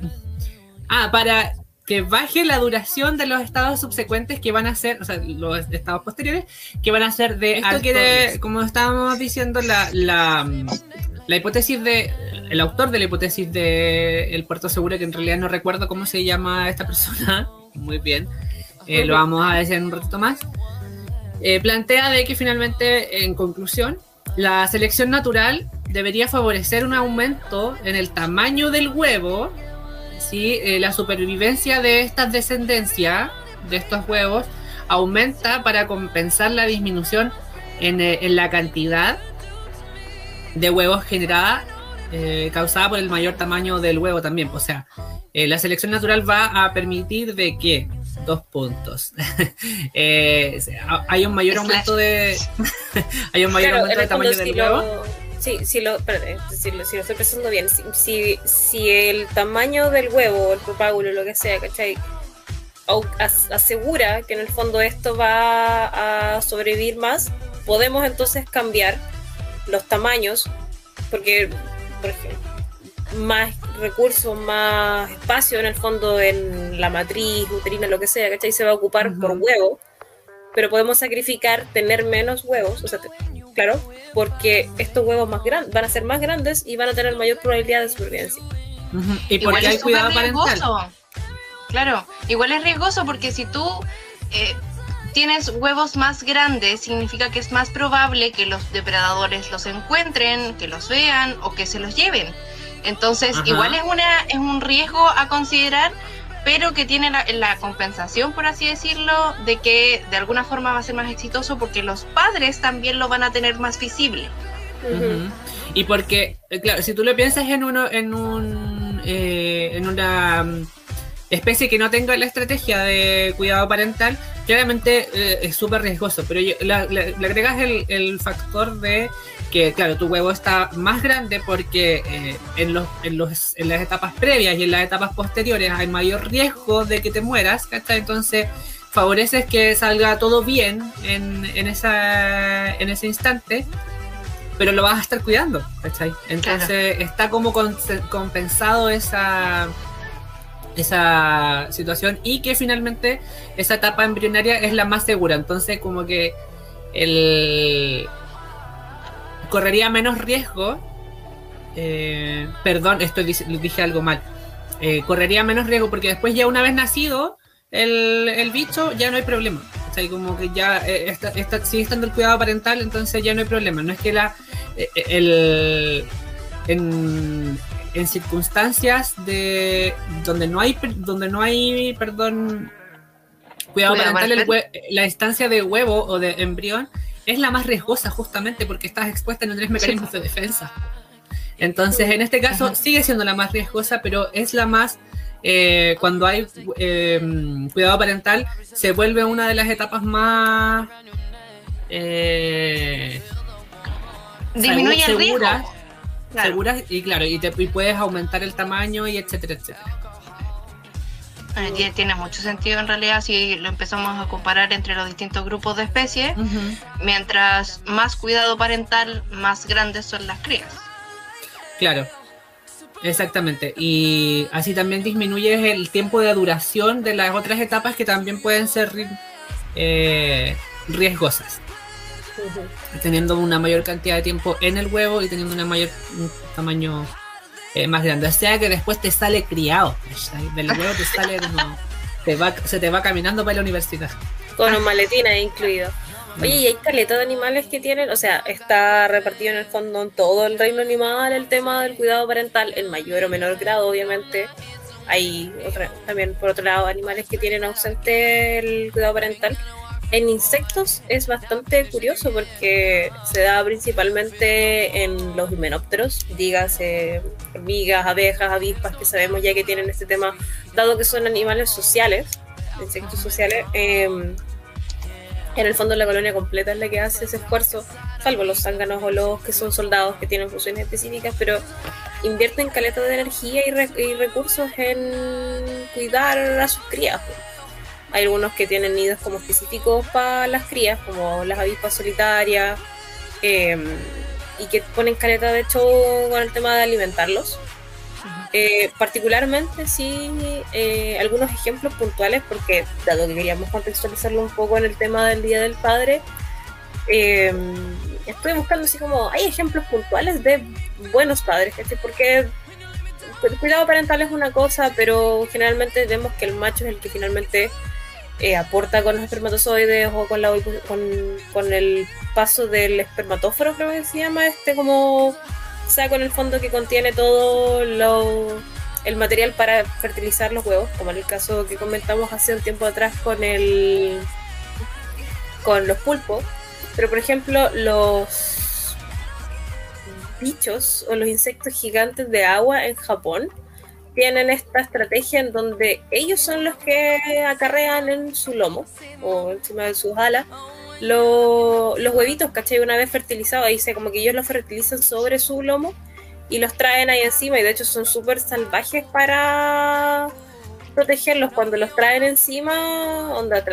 Ah, para que baje la duración de los estados subsecuentes que van a ser, o sea, los estados posteriores, que van a ser de Esto quiere, como estábamos diciendo, la, la, la, hipótesis de, el autor de la hipótesis de el puerto seguro, que en realidad no recuerdo cómo se llama esta persona, *laughs* muy bien, eh, lo vamos a decir en un ratito más, eh, plantea de que finalmente, en conclusión, la selección natural debería favorecer un aumento en el tamaño del huevo, ¿sí? Eh, la supervivencia de esta descendencia, de estos huevos, aumenta para compensar la disminución en, eh, la cantidad de huevos generada eh, causada por el mayor tamaño del huevo también. O sea, la selección natural va a permitir de que dos puntos. *laughs* hay un mayor aumento de *laughs* hay un mayor aumento de tamaño del huevo. Si lo, si lo, si lo estoy pensando bien, si, si, el tamaño del huevo, el propágulo, lo que sea, ¿cachai? asegura que en el fondo esto va a sobrevivir más, podemos entonces cambiar los tamaños, porque, por ejemplo, más recursos, más espacio en el fondo en la matriz uterina, lo que sea, ¿cachai? Se va a ocupar por huevo, pero podemos sacrificar tener menos huevos, o sea, Claro, porque estos huevos más grandes van a ser más grandes y van a tener mayor probabilidad de supervivencia. Y porque hay cuidado parental. Claro, igual es riesgoso porque si tú eh, tienes huevos más grandes, significa que es más probable que los depredadores los encuentren, que los vean o que se los lleven. Entonces, igual es, una, es un riesgo a considerar pero que tiene la, compensación, por así decirlo, de que de alguna forma va a ser más exitoso porque los padres también lo van a tener más visible. Y porque, eh, claro, si tú lo piensas en uno, en un, eh, en una mm, especie que no tenga la estrategia de cuidado parental, claramente eh, es súper riesgoso, pero le agregas el, el, factor de que, claro, tu huevo está más grande porque eh, en, los, en, los, en, las etapas previas y en las etapas posteriores hay mayor riesgo de que te mueras, ¿cachai? Entonces favoreces que salga todo bien en, en, esa, en ese instante, pero lo vas a estar cuidando, ¿cachai? Entonces está como compensado esa esa situación y que finalmente esa etapa embrionaria es la más segura. Entonces, como que el, correría menos riesgo. Eh, perdón, esto dije, algo mal. Eh, correría menos riesgo porque después ya una vez nacido el, bicho ya no hay problema. O sea, como que ya eh, está, sigue estando el cuidado parental, entonces ya no hay problema. No es que la el, en, circunstancias de donde no hay donde no hay perdón cuidado parental, la instancia de huevo o de embrión es la más riesgosa justamente porque estás expuesta en tres mecanismos de defensa. Entonces, en este caso, sigue siendo la más riesgosa, pero es la más, eh, cuando hay em, cuidado parental, se vuelve una de las etapas más... Eh, Disminuye el riesgo. Seguras y claro, y, te, y puedes aumentar el tamaño y etcétera, etcétera. Eh, tiene mucho sentido en realidad si lo empezamos a comparar entre los distintos grupos de especies. Mientras más cuidado parental, más grandes son las crías. Claro, exactamente. Y así también disminuyes el tiempo de duración de las otras etapas que también pueden ser eh, riesgosas. Teniendo una mayor cantidad de tiempo en el huevo y teniendo una mayor tamaño eh, más grande. O sea que después te sale criado. Del *laughs* huevo te sale como. Te va, se te va caminando para la universidad. Con un maletín ahí incluido. Oye, y hay caleta de animales que tienen, o sea, está repartido en el fondo en todo el reino animal el tema del cuidado parental, en mayor o menor grado, obviamente. Hay también, por otro lado, animales que tienen ausente el cuidado parental en insectos es bastante curioso porque se da principalmente en los himenópteros, dígase hormigas, abejas, avispas, que sabemos ya que tienen este tema, dado que son animales sociales, insectos sociales. Em, en el fondo la colonia completa es la que hace ese esfuerzo, salvo los zánganos o los que son soldados que tienen funciones específicas, pero invierten caleta de energía y, y recursos en cuidar a sus crías. Hay algunos que tienen nidos como específicos para las crías, como las avispas solitarias, em, y que ponen caleta de hecho con el tema de alimentarlos. Eh, particularmente sí, eh, algunos ejemplos puntuales, porque dado que queríamos contextualizarlo un poco en el tema del Día del Padre, em, estoy buscando así como, hay ejemplos puntuales de buenos padres, porque el cuidado parental es una cosa, pero generalmente vemos que el macho es el que finalmente eh, aporta con los espermatozoides o con, la, con, el paso del espermatóforo, creo que se llama, este como saco en el fondo que contiene todo lo, el material para fertilizar los huevos, como en el caso que comentamos hace un tiempo atrás con el con los pulpos. Pero por ejemplo, los bichos o los insectos gigantes de agua en Japón tienen esta estrategia en donde ellos son los que acarrean en su lomo o encima de sus alas los huevitos, ¿cachai? Una vez fertilizados, se como que ellos los fertilizan sobre su lomo y los traen ahí encima y de hecho son súper salvajes para protegerlos cuando los traen encima, onda,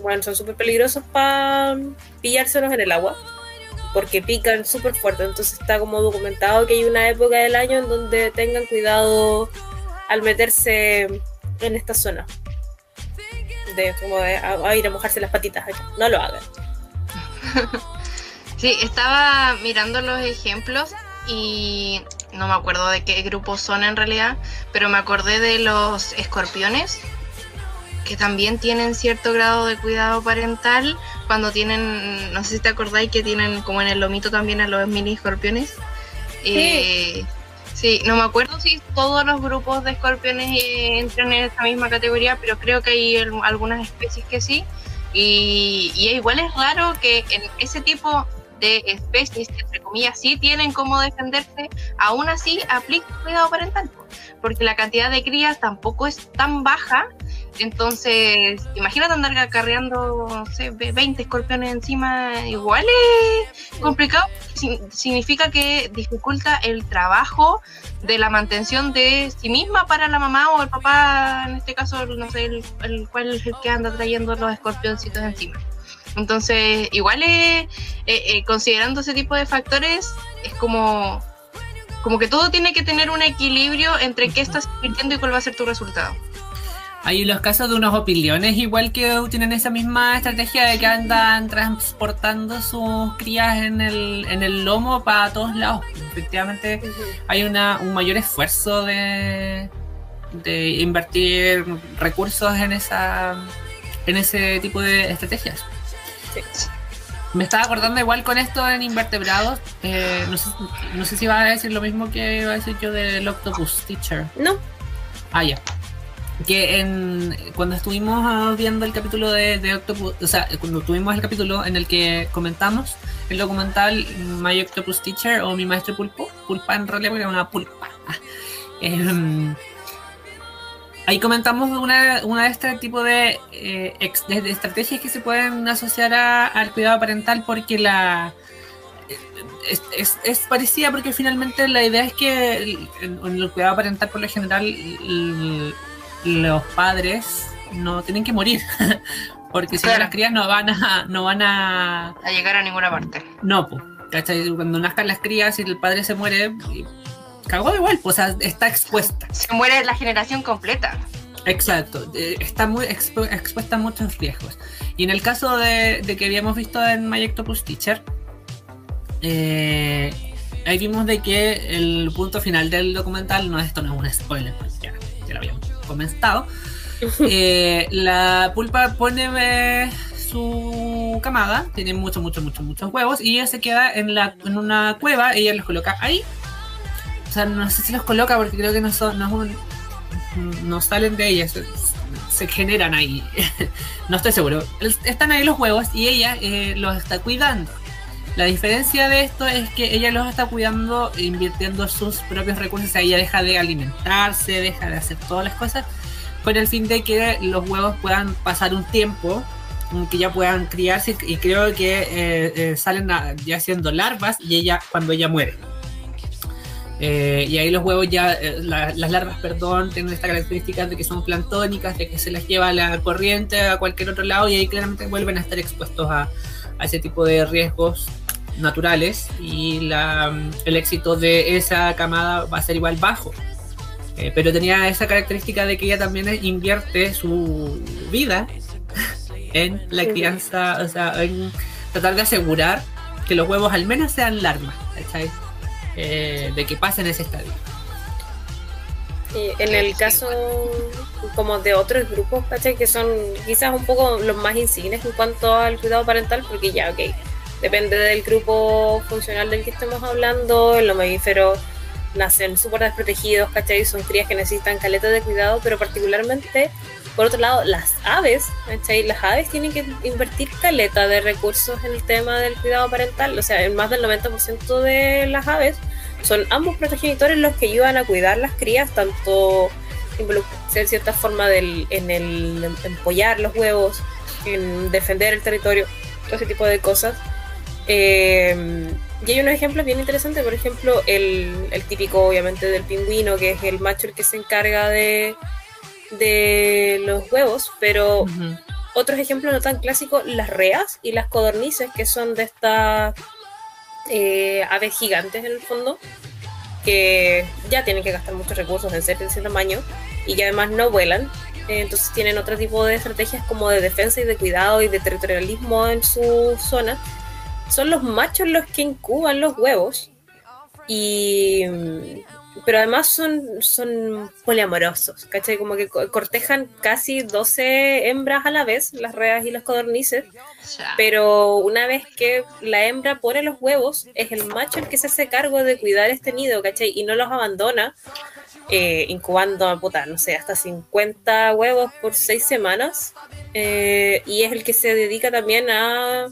bueno, son súper peligrosos para pillárselos en el agua porque pican súper fuerte. Entonces está como documentado que hay una época del año en donde tengan cuidado al meterse en esta zona. De como de, a, ir a mojarse las patitas. No lo hagan. *laughs* Sí, estaba mirando los ejemplos y no me acuerdo de qué grupos son en realidad, pero me acordé de los escorpiones que también tienen cierto grado de cuidado parental cuando tienen, no sé si te acordáis que tienen como en el lomito también a los mini escorpiones. Sí. Eh, sí, no me acuerdo si todos los grupos de escorpiones eh, entran en esta misma categoría, pero creo que hay algunas especies que sí. Y, y igual es raro que en ese tipo de especies que entre comillas sí tienen cómo defenderse, aún así aplica cuidado parental, porque la cantidad de crías tampoco es tan baja entonces, imagínate andar acarreando, no sé, 20 escorpiones encima, igual es complicado. Significa que dificulta el trabajo de la mantención de sí misma para la mamá o el papá, en este caso, no sé, el, cual es el que anda trayendo los escorpioncitos encima. Entonces, igual es, eh, eh, considerando ese tipo de factores, es como, como que todo tiene que tener un equilibrio entre qué estás invirtiendo y cuál va a ser tu resultado. Hay los casos de unos opiliones igual que tienen esa misma estrategia de que andan transportando sus crías en el, en el lomo para todos lados. Efectivamente hay una, un mayor esfuerzo de, de invertir recursos en esa en ese tipo de estrategias. Me estaba acordando igual con esto en invertebrados. Eh, no, sé, no sé si va a decir lo mismo que iba a decir yo del Octopus Teacher. No. Ah, ya que en, cuando estuvimos viendo el capítulo de, Octopus, o sea, cuando tuvimos el capítulo en el que comentamos el documental My Octopus Teacher o Mi Maestro Pulpo, Pulpa en realidad porque era una pulpa. *laughs* Em, ahí comentamos una, una de este tipo de, eh, de, estrategias que se pueden asociar al cuidado parental porque la es, es, parecida porque finalmente la idea es que en el, cuidado parental por lo general los padres no tienen que morir. *laughs* Porque si no, las crías no van a, no van a... a llegar a ninguna parte. No, pues. Cuando nazcan las crías y el padre se muere, cagó igual, pues, o sea, está expuesta. Se muere la generación completa. Exacto, eh, está muy expuesta a muchos riesgos. Y en el caso de, que habíamos visto en My Octopus Teacher, eh, ahí vimos de que el punto final del documental, no esto no es un spoiler, pues ya, ya lo habíamos comentado, *laughs* eh, la pulpa pone eh, su camada, tiene muchos, muchos, muchos, muchos huevos y ella se queda en, la, en una cueva, ella los coloca ahí. O sea, no sé si los coloca porque creo que no son, no, salen de ella, se, generan ahí. *laughs* no estoy seguro. Están ahí los huevos y ella eh, los está cuidando. La diferencia de esto es que ella los está cuidando invirtiendo sus propios recursos. O sea, ella deja de alimentarse, deja de hacer todas las cosas con el fin de que los huevos puedan pasar un tiempo, que ya puedan criarse y creo que eh, eh, salen ya siendo larvas y ella cuando ella muere. Eh, y ahí los huevos ya, la- las larvas, perdón, tienen esta característica de que son planctónicas, de que se les lleva la corriente a cualquier otro lado y ahí claramente vuelven a estar expuestos a, a ese tipo de riesgos naturales y la, el éxito de esa camada va a ser igual bajo. Eh, pero tenía esa característica de que ella también invierte su vida *laughs* en la crianza, o sea, en tratar de asegurar que los huevos al menos sean larvas. Eh, de que pasen ese estadio. Y en el caso como de otros grupos, ¿cachai? Que son quizás un poco los más insignes en cuanto al cuidado parental, porque ya, ok, depende del grupo funcional del que estemos hablando, en los mamíferos nacen súper desprotegidos, ¿cachai? Son crías que necesitan caleta de cuidado, pero particularmente, por otro lado, las aves, ¿cachai? Las aves tienen que invertir caleta de recursos en el tema del cuidado parental, o sea, en más del 90% de las aves son ambos progenitores los que ayudan a cuidar las crías, tanto involucrarse en cierta forma del, en el empollar los huevos, en defender el territorio, todo ese tipo de cosas. Eh, y hay unos ejemplos bien interesantes, por ejemplo, el, el típico, obviamente, del pingüino, que es el macho el que se encarga de, de los huevos, pero otros ejemplos no tan clásicos, las reas y las codornices, que son de estas eh, aves gigantes en el fondo, que ya tienen que gastar muchos recursos en ser de ese tamaño y que además no vuelan. Eh, entonces tienen otro tipo de estrategias como de defensa y de cuidado y de territorialismo en su zona. Son los machos los que incuban los huevos y pero además son, son poliamorosos, ¿cachai? Como que co- cortejan casi 12 hembras a la vez, las reas y las codornices, pero una vez que la hembra pone los huevos, es el macho el que se hace cargo de cuidar este nido, ¿cachai? Y no los abandona, eh, incubando, puta, no sé, hasta 50 huevos por 6 semanas, eh, y es el que se dedica también a,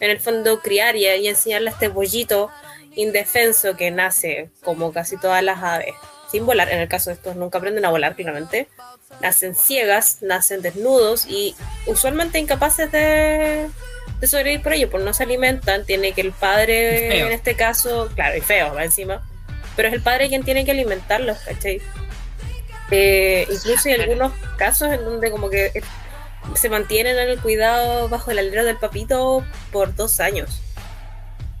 en el fondo, criar y, y enseñarle a este pollito indefenso que nace, como casi todas las aves, sin volar, en el caso de estos nunca aprenden a volar, claramente, nacen ciegas, nacen desnudos y usualmente incapaces de, de sobrevivir por ello, pues no se alimentan, tiene que el padre, en este caso, claro, y feo, va encima, pero es el padre quien tiene que alimentarlos, ¿cachai? Eh, incluso hay algunos casos en donde como que se mantienen en el cuidado bajo el alero del papito por dos años.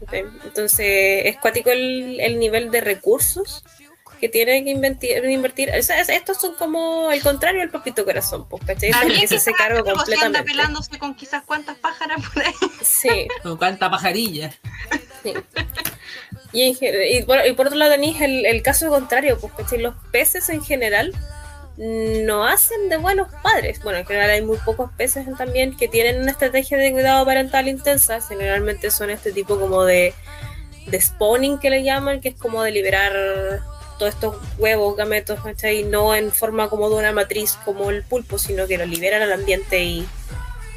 ¿ok? Entonces es cuático el, el nivel de recursos que tiene que invertir. invertir. O sea, es- estos son como el contrario del papito corazón, pues, ¿cachai? Es el También que se hace cargo tipo, si anda completamente. pelándose con quizás cuántas pájaras por ahí. Sí. *laughs* Con cuánta pajarilla. Sí. Y, y por, y por otro lado tenéis el, el caso contrario, pues ¿cachai? los peces en general no hacen de buenos padres. Bueno, en general hay muy pocos peces también que tienen una estrategia de cuidado parental intensa. Generalmente son este tipo como de, de spawning que le llaman, que es como de liberar todos estos huevos, gametos. No en forma como de una matriz como el pulpo, sino que los liberan al ambiente y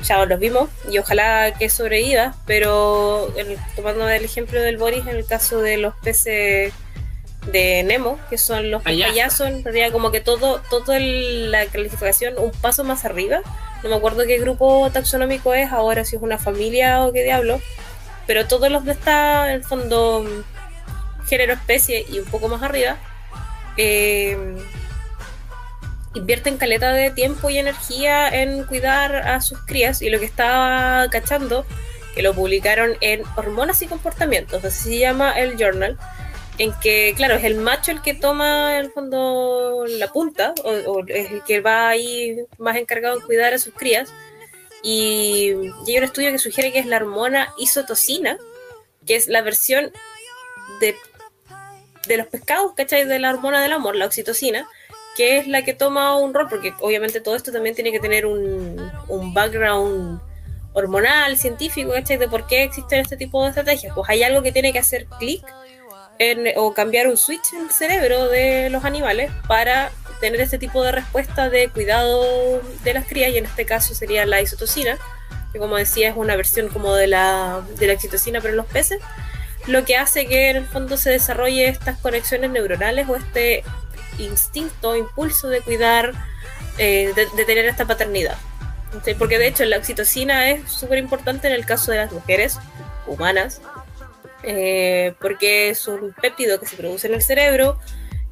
ya los vimos y ojalá que sobreviva, pero tomando el ejemplo del Boris en el caso de los peces de Nemo, que son los Payaso. payasos, en realidad como que todo, todo el- la clasificación un paso más arriba, no me acuerdo qué grupo taxonómico es, ahora si es una familia o qué diablo, pero todos los de esta, en el fondo, género, especie y un poco más arriba, eh, invierten caleta de tiempo y energía en cuidar a sus crías y lo que estaba cachando, que lo publicaron en Hormonas y Comportamientos, así se llama el journal, en que, claro, es el macho el que toma el fondo la punta, o, o es el que va ahí más encargado en cuidar a sus crías, y, y hay un estudio que sugiere que es la hormona isotocina, que es la versión de, de los pescados, ¿cachai? De la hormona del amor, la oxitocina, que es la que toma un rol, porque obviamente todo esto también tiene que tener un, un background hormonal, científico, ¿cachai? De por qué existen este tipo de estrategias. Pues hay algo que tiene que hacer clic en- o cambiar un switch en el cerebro de los animales para tener este tipo de respuesta de cuidado de las crías, y en este caso sería la isotocina, que como decía es una versión como de la, de la oxitocina pero en los peces, lo que hace que en el fondo se desarrolle estas conexiones neuronales o este instinto, impulso de cuidar, eh, de, de tener esta paternidad. ¿sí? Porque de hecho la oxitocina es súper importante en el caso de las mujeres humanas eh, porque es un péptido que se produce en el cerebro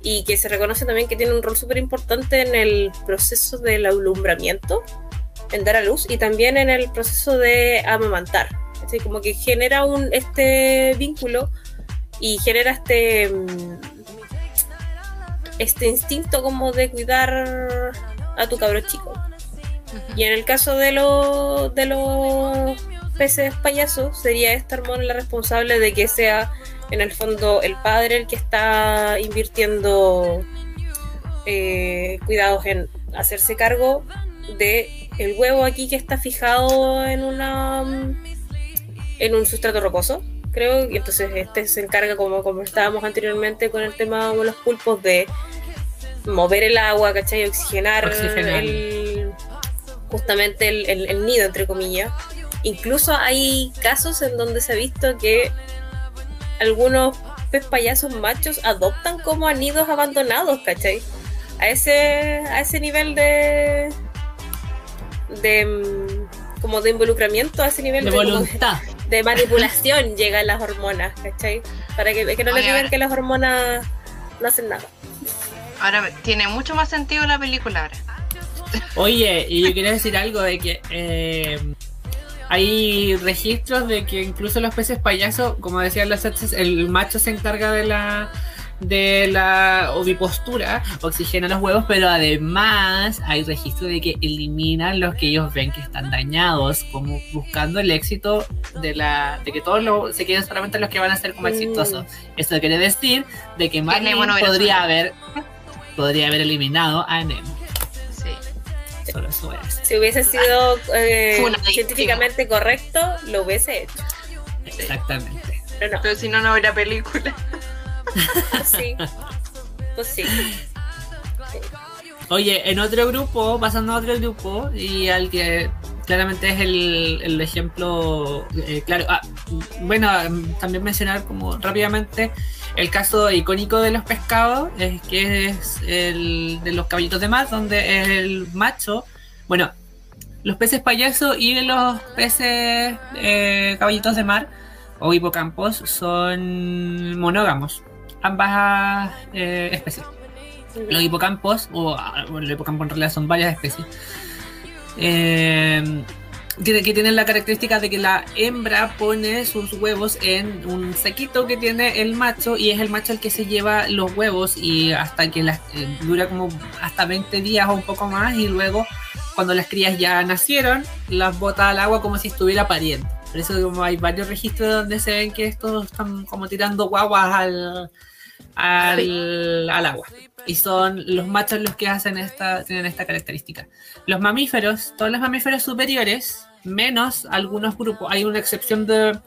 y que se reconoce también que tiene un rol súper importante en el proceso del alumbramiento, en dar a luz y también en el proceso de amamantar. Así como que genera un, este vínculo y genera este, mm, este instinto como de cuidar a tu cabro chico. Y en el caso de, los de los peces payasos, sería esta hormona la responsable de que sea en el fondo el padre el que está invirtiendo eh, cuidados en hacerse cargo de el huevo aquí que está fijado en una en un sustrato rocoso creo y entonces este se encarga como comentábamos anteriormente con el tema de los pulpos de mover el agua ¿cachai? oxigenar, Oxigenar. el- justamente el, el- el nido entre comillas incluso hay casos en donde se ha visto que algunos pez payasos machos adoptan como a nidos abandonados, ¿cachai? A ese, a ese nivel de. de. mm, como de involucramiento, a ese nivel De de, como voluntad. de manipulación *laughs* llegan las hormonas, ¿cachai? Para que, que no le digan que las hormonas no hacen nada. Ahora tiene mucho más sentido la película ahora. Oye, y yo quería decir algo de que eh, hay registros de que incluso los peces payasos, como decían las el macho se encarga de la de la ovipostura, oxigena los huevos, pero además hay registro de que eliminan los que ellos ven que están dañados, como buscando el éxito de la de que todos lo- se queden solamente los que van a ser como Mm. exitosos. Eso quiere decir de que hubiera podría haber podría haber eliminado a Nemo. Sí. Si hubiese sido eh, científicamente correcto, lo hubiese hecho. Exactamente. Pero no, Pero si no, no habrá película. pues *laughs* sí. Pues sí. Oye, en otro grupo, pasando a otro grupo, y al que claramente es el, el ejemplo, eh, claro, ah, bueno, también mencionar como rápidamente el caso icónico de los pescados, es que es el de los caballitos de mar, donde el macho, bueno, los peces payaso y los peces eh, caballitos de mar o hipocampos son monógamos, ambas eh, especies. Los hipocampos, o ah, bueno, los hipocampos en realidad son varias especies, eh, tiene, que tienen la característica de que la hembra pone sus huevos en un sequito que tiene el macho y es el macho el que se lleva los huevos y hasta que las, eh, dura como hasta 20 días o un poco más y luego cuando las crías ya nacieron las bota al agua como si estuviera pariendo. Por eso como hay varios registros donde se ven que estos están como tirando guaguas al, al, al agua. Y son los machos los que hacen esta, tienen esta característica. Los mamíferos, todos los mamíferos superiores, menos algunos grupos, hay una excepción de,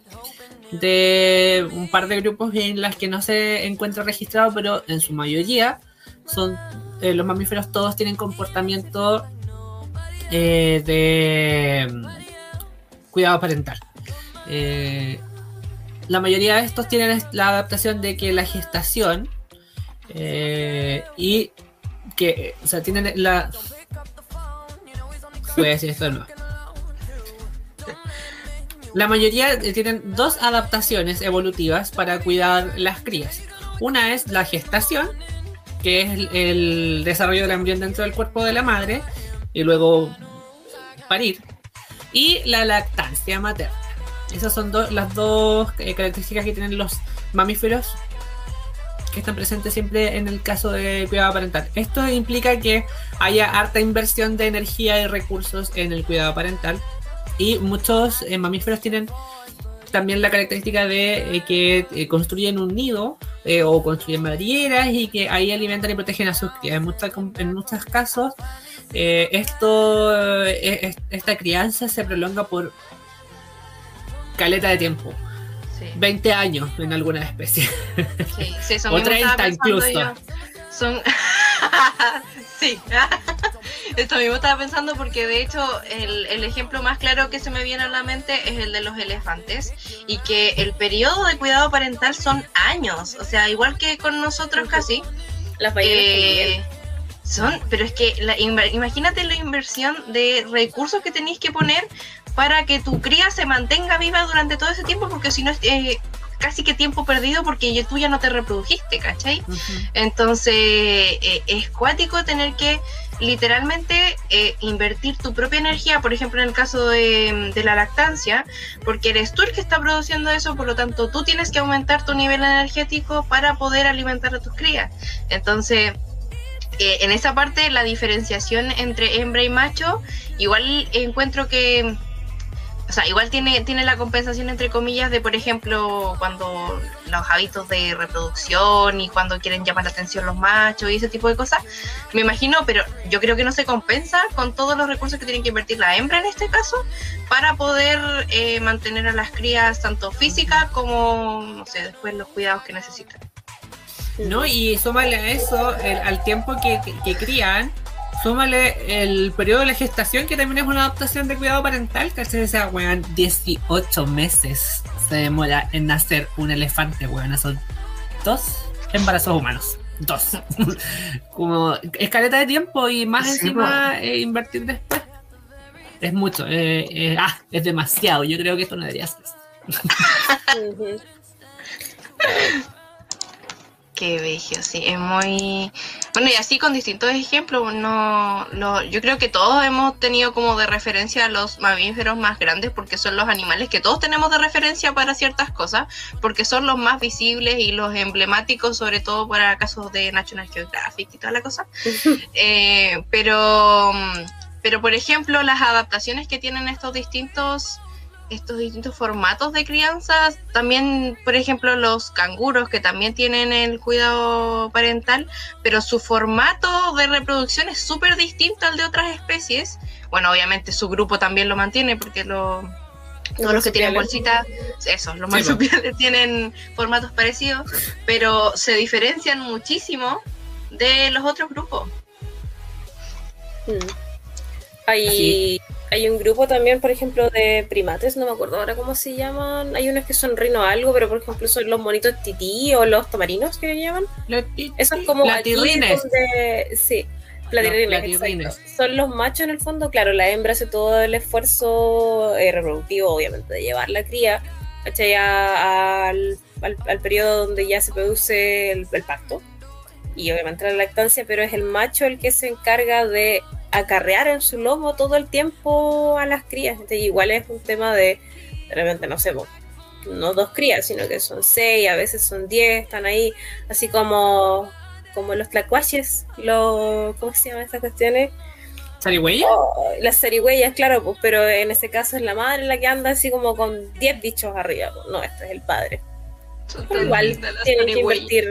de un par de grupos en las que no se encuentra registrado, pero en su mayoría son eh, los mamíferos todos tienen comportamiento eh, de mm, cuidado parental. Eh, la mayoría de estos tienen la adaptación de que la gestación eh, y que, o sea, tienen la. Voy a decir esto nuevo. La mayoría eh, tienen dos adaptaciones evolutivas para cuidar las crías. Una es la gestación, que es el desarrollo del embrión dentro del cuerpo de la madre, y luego parir. Y la lactancia materna. Esas son do- las dos eh, características que tienen los mamíferos que están presentes siempre en el caso de cuidado parental. Esto implica que haya harta inversión de energía y recursos en el cuidado parental y muchos eh, mamíferos tienen también la característica de eh, que construyen un nido o construyen madrigueras y que ahí alimentan y protegen a sus crías. En, muchas- en muchos casos esta crianza se prolonga por caleta de tiempo. Sí, 20 años en algunas especies. sí, sí, eso O *laughs* mismo estaba 30 pensando incluso. yo. Son. *laughs* sí. *laughs* Esto mismo estaba pensando porque de hecho el, el ejemplo más claro que se me viene a la mente es el de los elefantes y que el periodo de cuidado parental son años, o sea, igual que con nosotros casi. Las ballenas Eh, son, pero es que la imagínate la inversión de recursos que tenéis que poner para que tu cría se mantenga viva durante todo ese tiempo, porque si no, es- eh, casi que tiempo perdido porque tú ya no te reprodujiste, ¿cachai? Entonces eh, es cuático tener que literalmente eh, invertir tu propia energía, por ejemplo en el caso de, de, la lactancia, porque eres tú el que está produciendo eso, por lo tanto tú tienes que aumentar tu nivel energético para poder alimentar a tus crías. Entonces eh, en esa parte la diferenciación entre hembra y macho, igual encuentro que, o sea, igual tiene, tiene la compensación entre comillas de, por ejemplo, cuando los hábitos de reproducción y cuando quieren llamar la atención los machos y ese tipo de cosas, me imagino, pero yo creo que no se compensa con todos los recursos que tienen que invertir la hembra en este caso para poder eh, mantener a las crías tanto físicas como, no sé, después los cuidados que necesitan. ¿no? Y súmale a eso, al tiempo que, que, crían, súmale el periodo de la gestación, que también es una adaptación de cuidado parental, que se sea, weón, 18 meses se demora en nacer un elefante, weón, son dos embarazos humanos. Dos. *laughs* Como escaleta de tiempo y más encima eh, invertir después. Es mucho. Eh, eh, ah, es demasiado. Yo creo que esto no debería ser. *laughs* Qué bello, sí, es muy... Bueno, y así con distintos ejemplos, no, lo, yo creo que todos hemos tenido como de referencia a los mamíferos más grandes porque son los animales que todos tenemos de referencia para ciertas cosas, porque son los más visibles y los emblemáticos, sobre todo para casos de National Geographic y toda la cosa. *laughs* eh, pero, pero, por ejemplo, las adaptaciones que tienen estos distintos estos distintos formatos de crianza. También, por ejemplo, los canguros que también tienen el cuidado parental, pero su formato de reproducción es súper distinto al de otras especies. Bueno, obviamente su grupo también lo mantiene porque lo, todos los que tienen bolsitas, eso, los marsupiales *laughs* tienen formatos parecidos, pero se diferencian muchísimo de los otros grupos. Mm. Hay, hay un grupo también, por ejemplo, de primates, no me acuerdo ahora cómo se llaman. Hay unos que son rino algo, pero por ejemplo son los monitos tití o los tamarinos que llaman. Esos como platirrines. sí, platirrines, Son los machos en el fondo, claro, la hembra hace todo el esfuerzo eh, reproductivo, obviamente, de llevar la cría ya al, al, periodo donde ya se produce el, el pacto y obviamente la lactancia, pero es el macho el que se encarga de acarrear en su lomo todo el tiempo a las crías. Entonces, igual es un tema de, de repente, no sé, no dos crías, sino que son seis, a veces son diez, están ahí, así como, como los tlacuaches, los, ¿cómo se llaman estas cuestiones? ¿Sarigüeyas? Oh, las zarigüeyas, claro, pues, pero en ese caso es la madre la que anda así como con diez bichos arriba, pues, no, este es el padre. igual tienen que invertir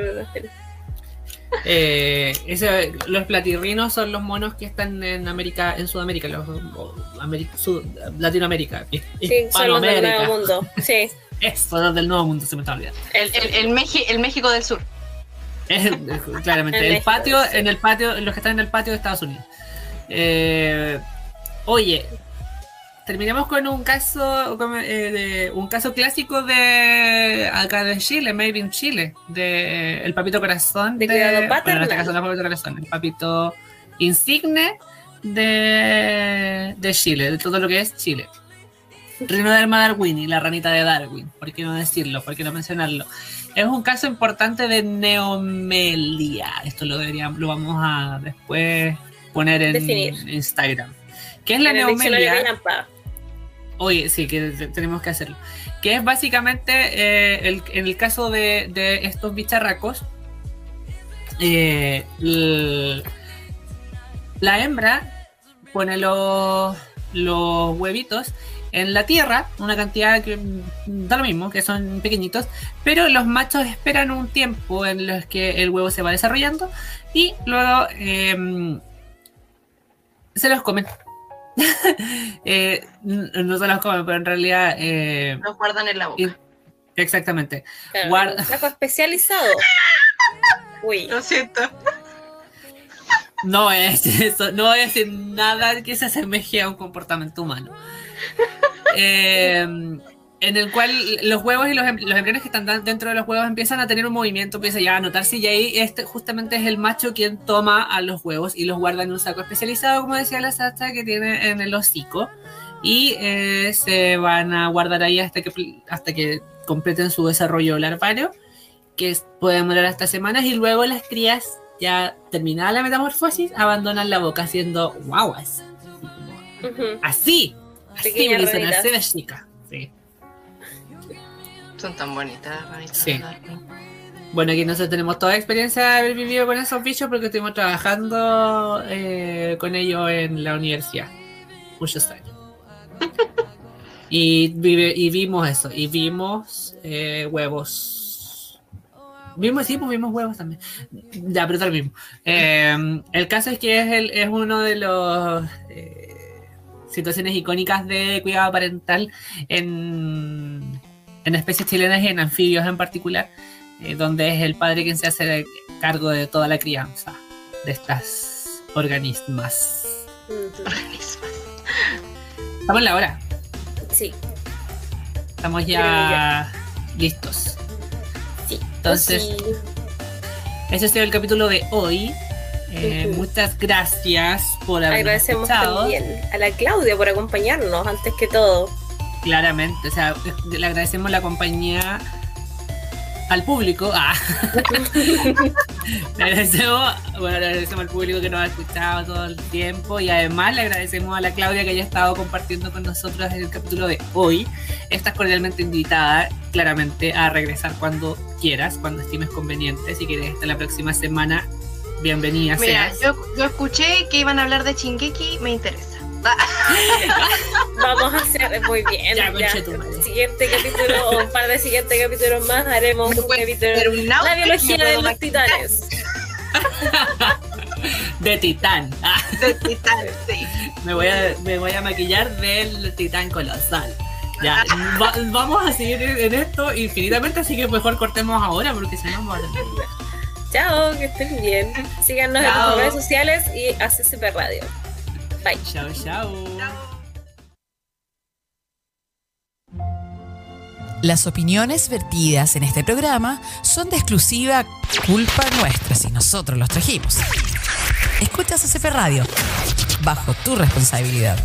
eh, ese, los platirrinos son los monos que están en América, en Sudamérica, los, Latinoamérica, sí, son los del Nuevo Mundo. Sí. *laughs* Eso, los del Nuevo Mundo, se me está olvidando. El, el, el, México del Sur. claramente, *laughs* el, patio, en el patio, los que están en el patio de Estados Unidos. Eh, oye, terminemos con un caso eh, de, un caso clásico de acá de Chile, maybe in Chile, de el papito corazón de, cuidado bueno, en este caso no papito corazón, el papito insigne de, de Chile, de todo lo que es Chile. Reino de Darwin y la ranita de Darwin, ¿por qué no decirlo? ¿Por qué no mencionarlo? Es un caso importante de neomelia. Esto lo deberíamos, lo vamos a después poner en Instagram. ¿Qué es la neomelia? Oye, sí, que tenemos que hacerlo. Que es básicamente, eh, el, en el caso de, estos bicharracos, eh, la hembra pone los, los huevitos en la tierra, una cantidad que da lo mismo, que son pequeñitos, pero los machos esperan un tiempo en los que el huevo se va desarrollando y luego em, se los comen. *laughs* Eh, no se los comen, pero en realidad. Eh, los guardan en la boca. exactamente. Guarda... especializado. *laughs* Uy. Lo siento. No es eso, no voy a decir nada que se asemeje a un comportamiento humano. *laughs* Eh, en el cual los huevos y los, em, los, embriones que están dentro de los huevos empiezan a tener un movimiento, empieza ya a notarse y ahí este justamente es el macho quien toma a los huevos y los guarda en un saco especializado, como decía la Sacha, que tiene en el hocico. y eh, se van a guardar ahí hasta que, hasta que completen su desarrollo larvario, que es- puede demorar hasta semanas, y luego las crías, ya terminada la metamorfosis, abandonan la boca haciendo guaguas. Ujú. Así, así, Pequeñas dicen, así de chica. Sí. Son tan bonitas las. Sí. Bueno, aquí nosotros tenemos toda la experiencia de haber vivido con esos bichos porque estuvimos trabajando eh, con ellos en la universidad muchos años. *laughs* y, vive- y vimos eso, y vimos eh, huevos. Vimos, sí, pues vimos huevos también. Ya, pero lo mismo. Eh, el caso es que es, el, es uno de los eh, situaciones icónicas de cuidado parental en, en especies chilenas y en anfibios en particular eh, donde es el padre quien se hace cargo de toda la crianza de estas organismas. Ujú. Organismos. Estamos en la hora, Sí, estamos ya listos. sí. Entonces, Sí. ese ha sido el capítulo de hoy. Eh. Muchas gracias por habernos agradecemos escuchado. también a la Claudia por acompañarnos antes que todo. Claramente, o sea, le agradecemos la compañía al público. Ah. *laughs* le, agradecemos, bueno, le agradecemos al público que nos ha escuchado todo el tiempo y además le agradecemos a la Claudia que haya estado compartiendo con nosotros en el capítulo de hoy. Estás cordialmente invitada, claramente, a regresar cuando quieras, cuando estimes conveniente. Si quieres estar la próxima semana, bienvenida Mira, seas. yo, yo escuché que iban a hablar de Chingeki, me interesa. *laughs* Vamos a hacer muy bien. Ya, Ya. Siguiente capítulo o un par de siguientes capítulos más haremos Me un puede capítulo. un La biología de los titanes. *laughs* De Titán. De titán, sí. me, voy a, me voy a maquillar del Titán colosal. Ya, *laughs* va- vamos a seguir en esto infinitamente, así que mejor cortemos ahora porque si no vamos a. Chao, que estén bien. Síganos en nuestras redes sociales y ACCP Radio. Bye. Chao, chao. Las opiniones vertidas en este programa son de exclusiva culpa nuestra si nosotros los trajimos. Escuchas CP Radio, bajo tu responsabilidad.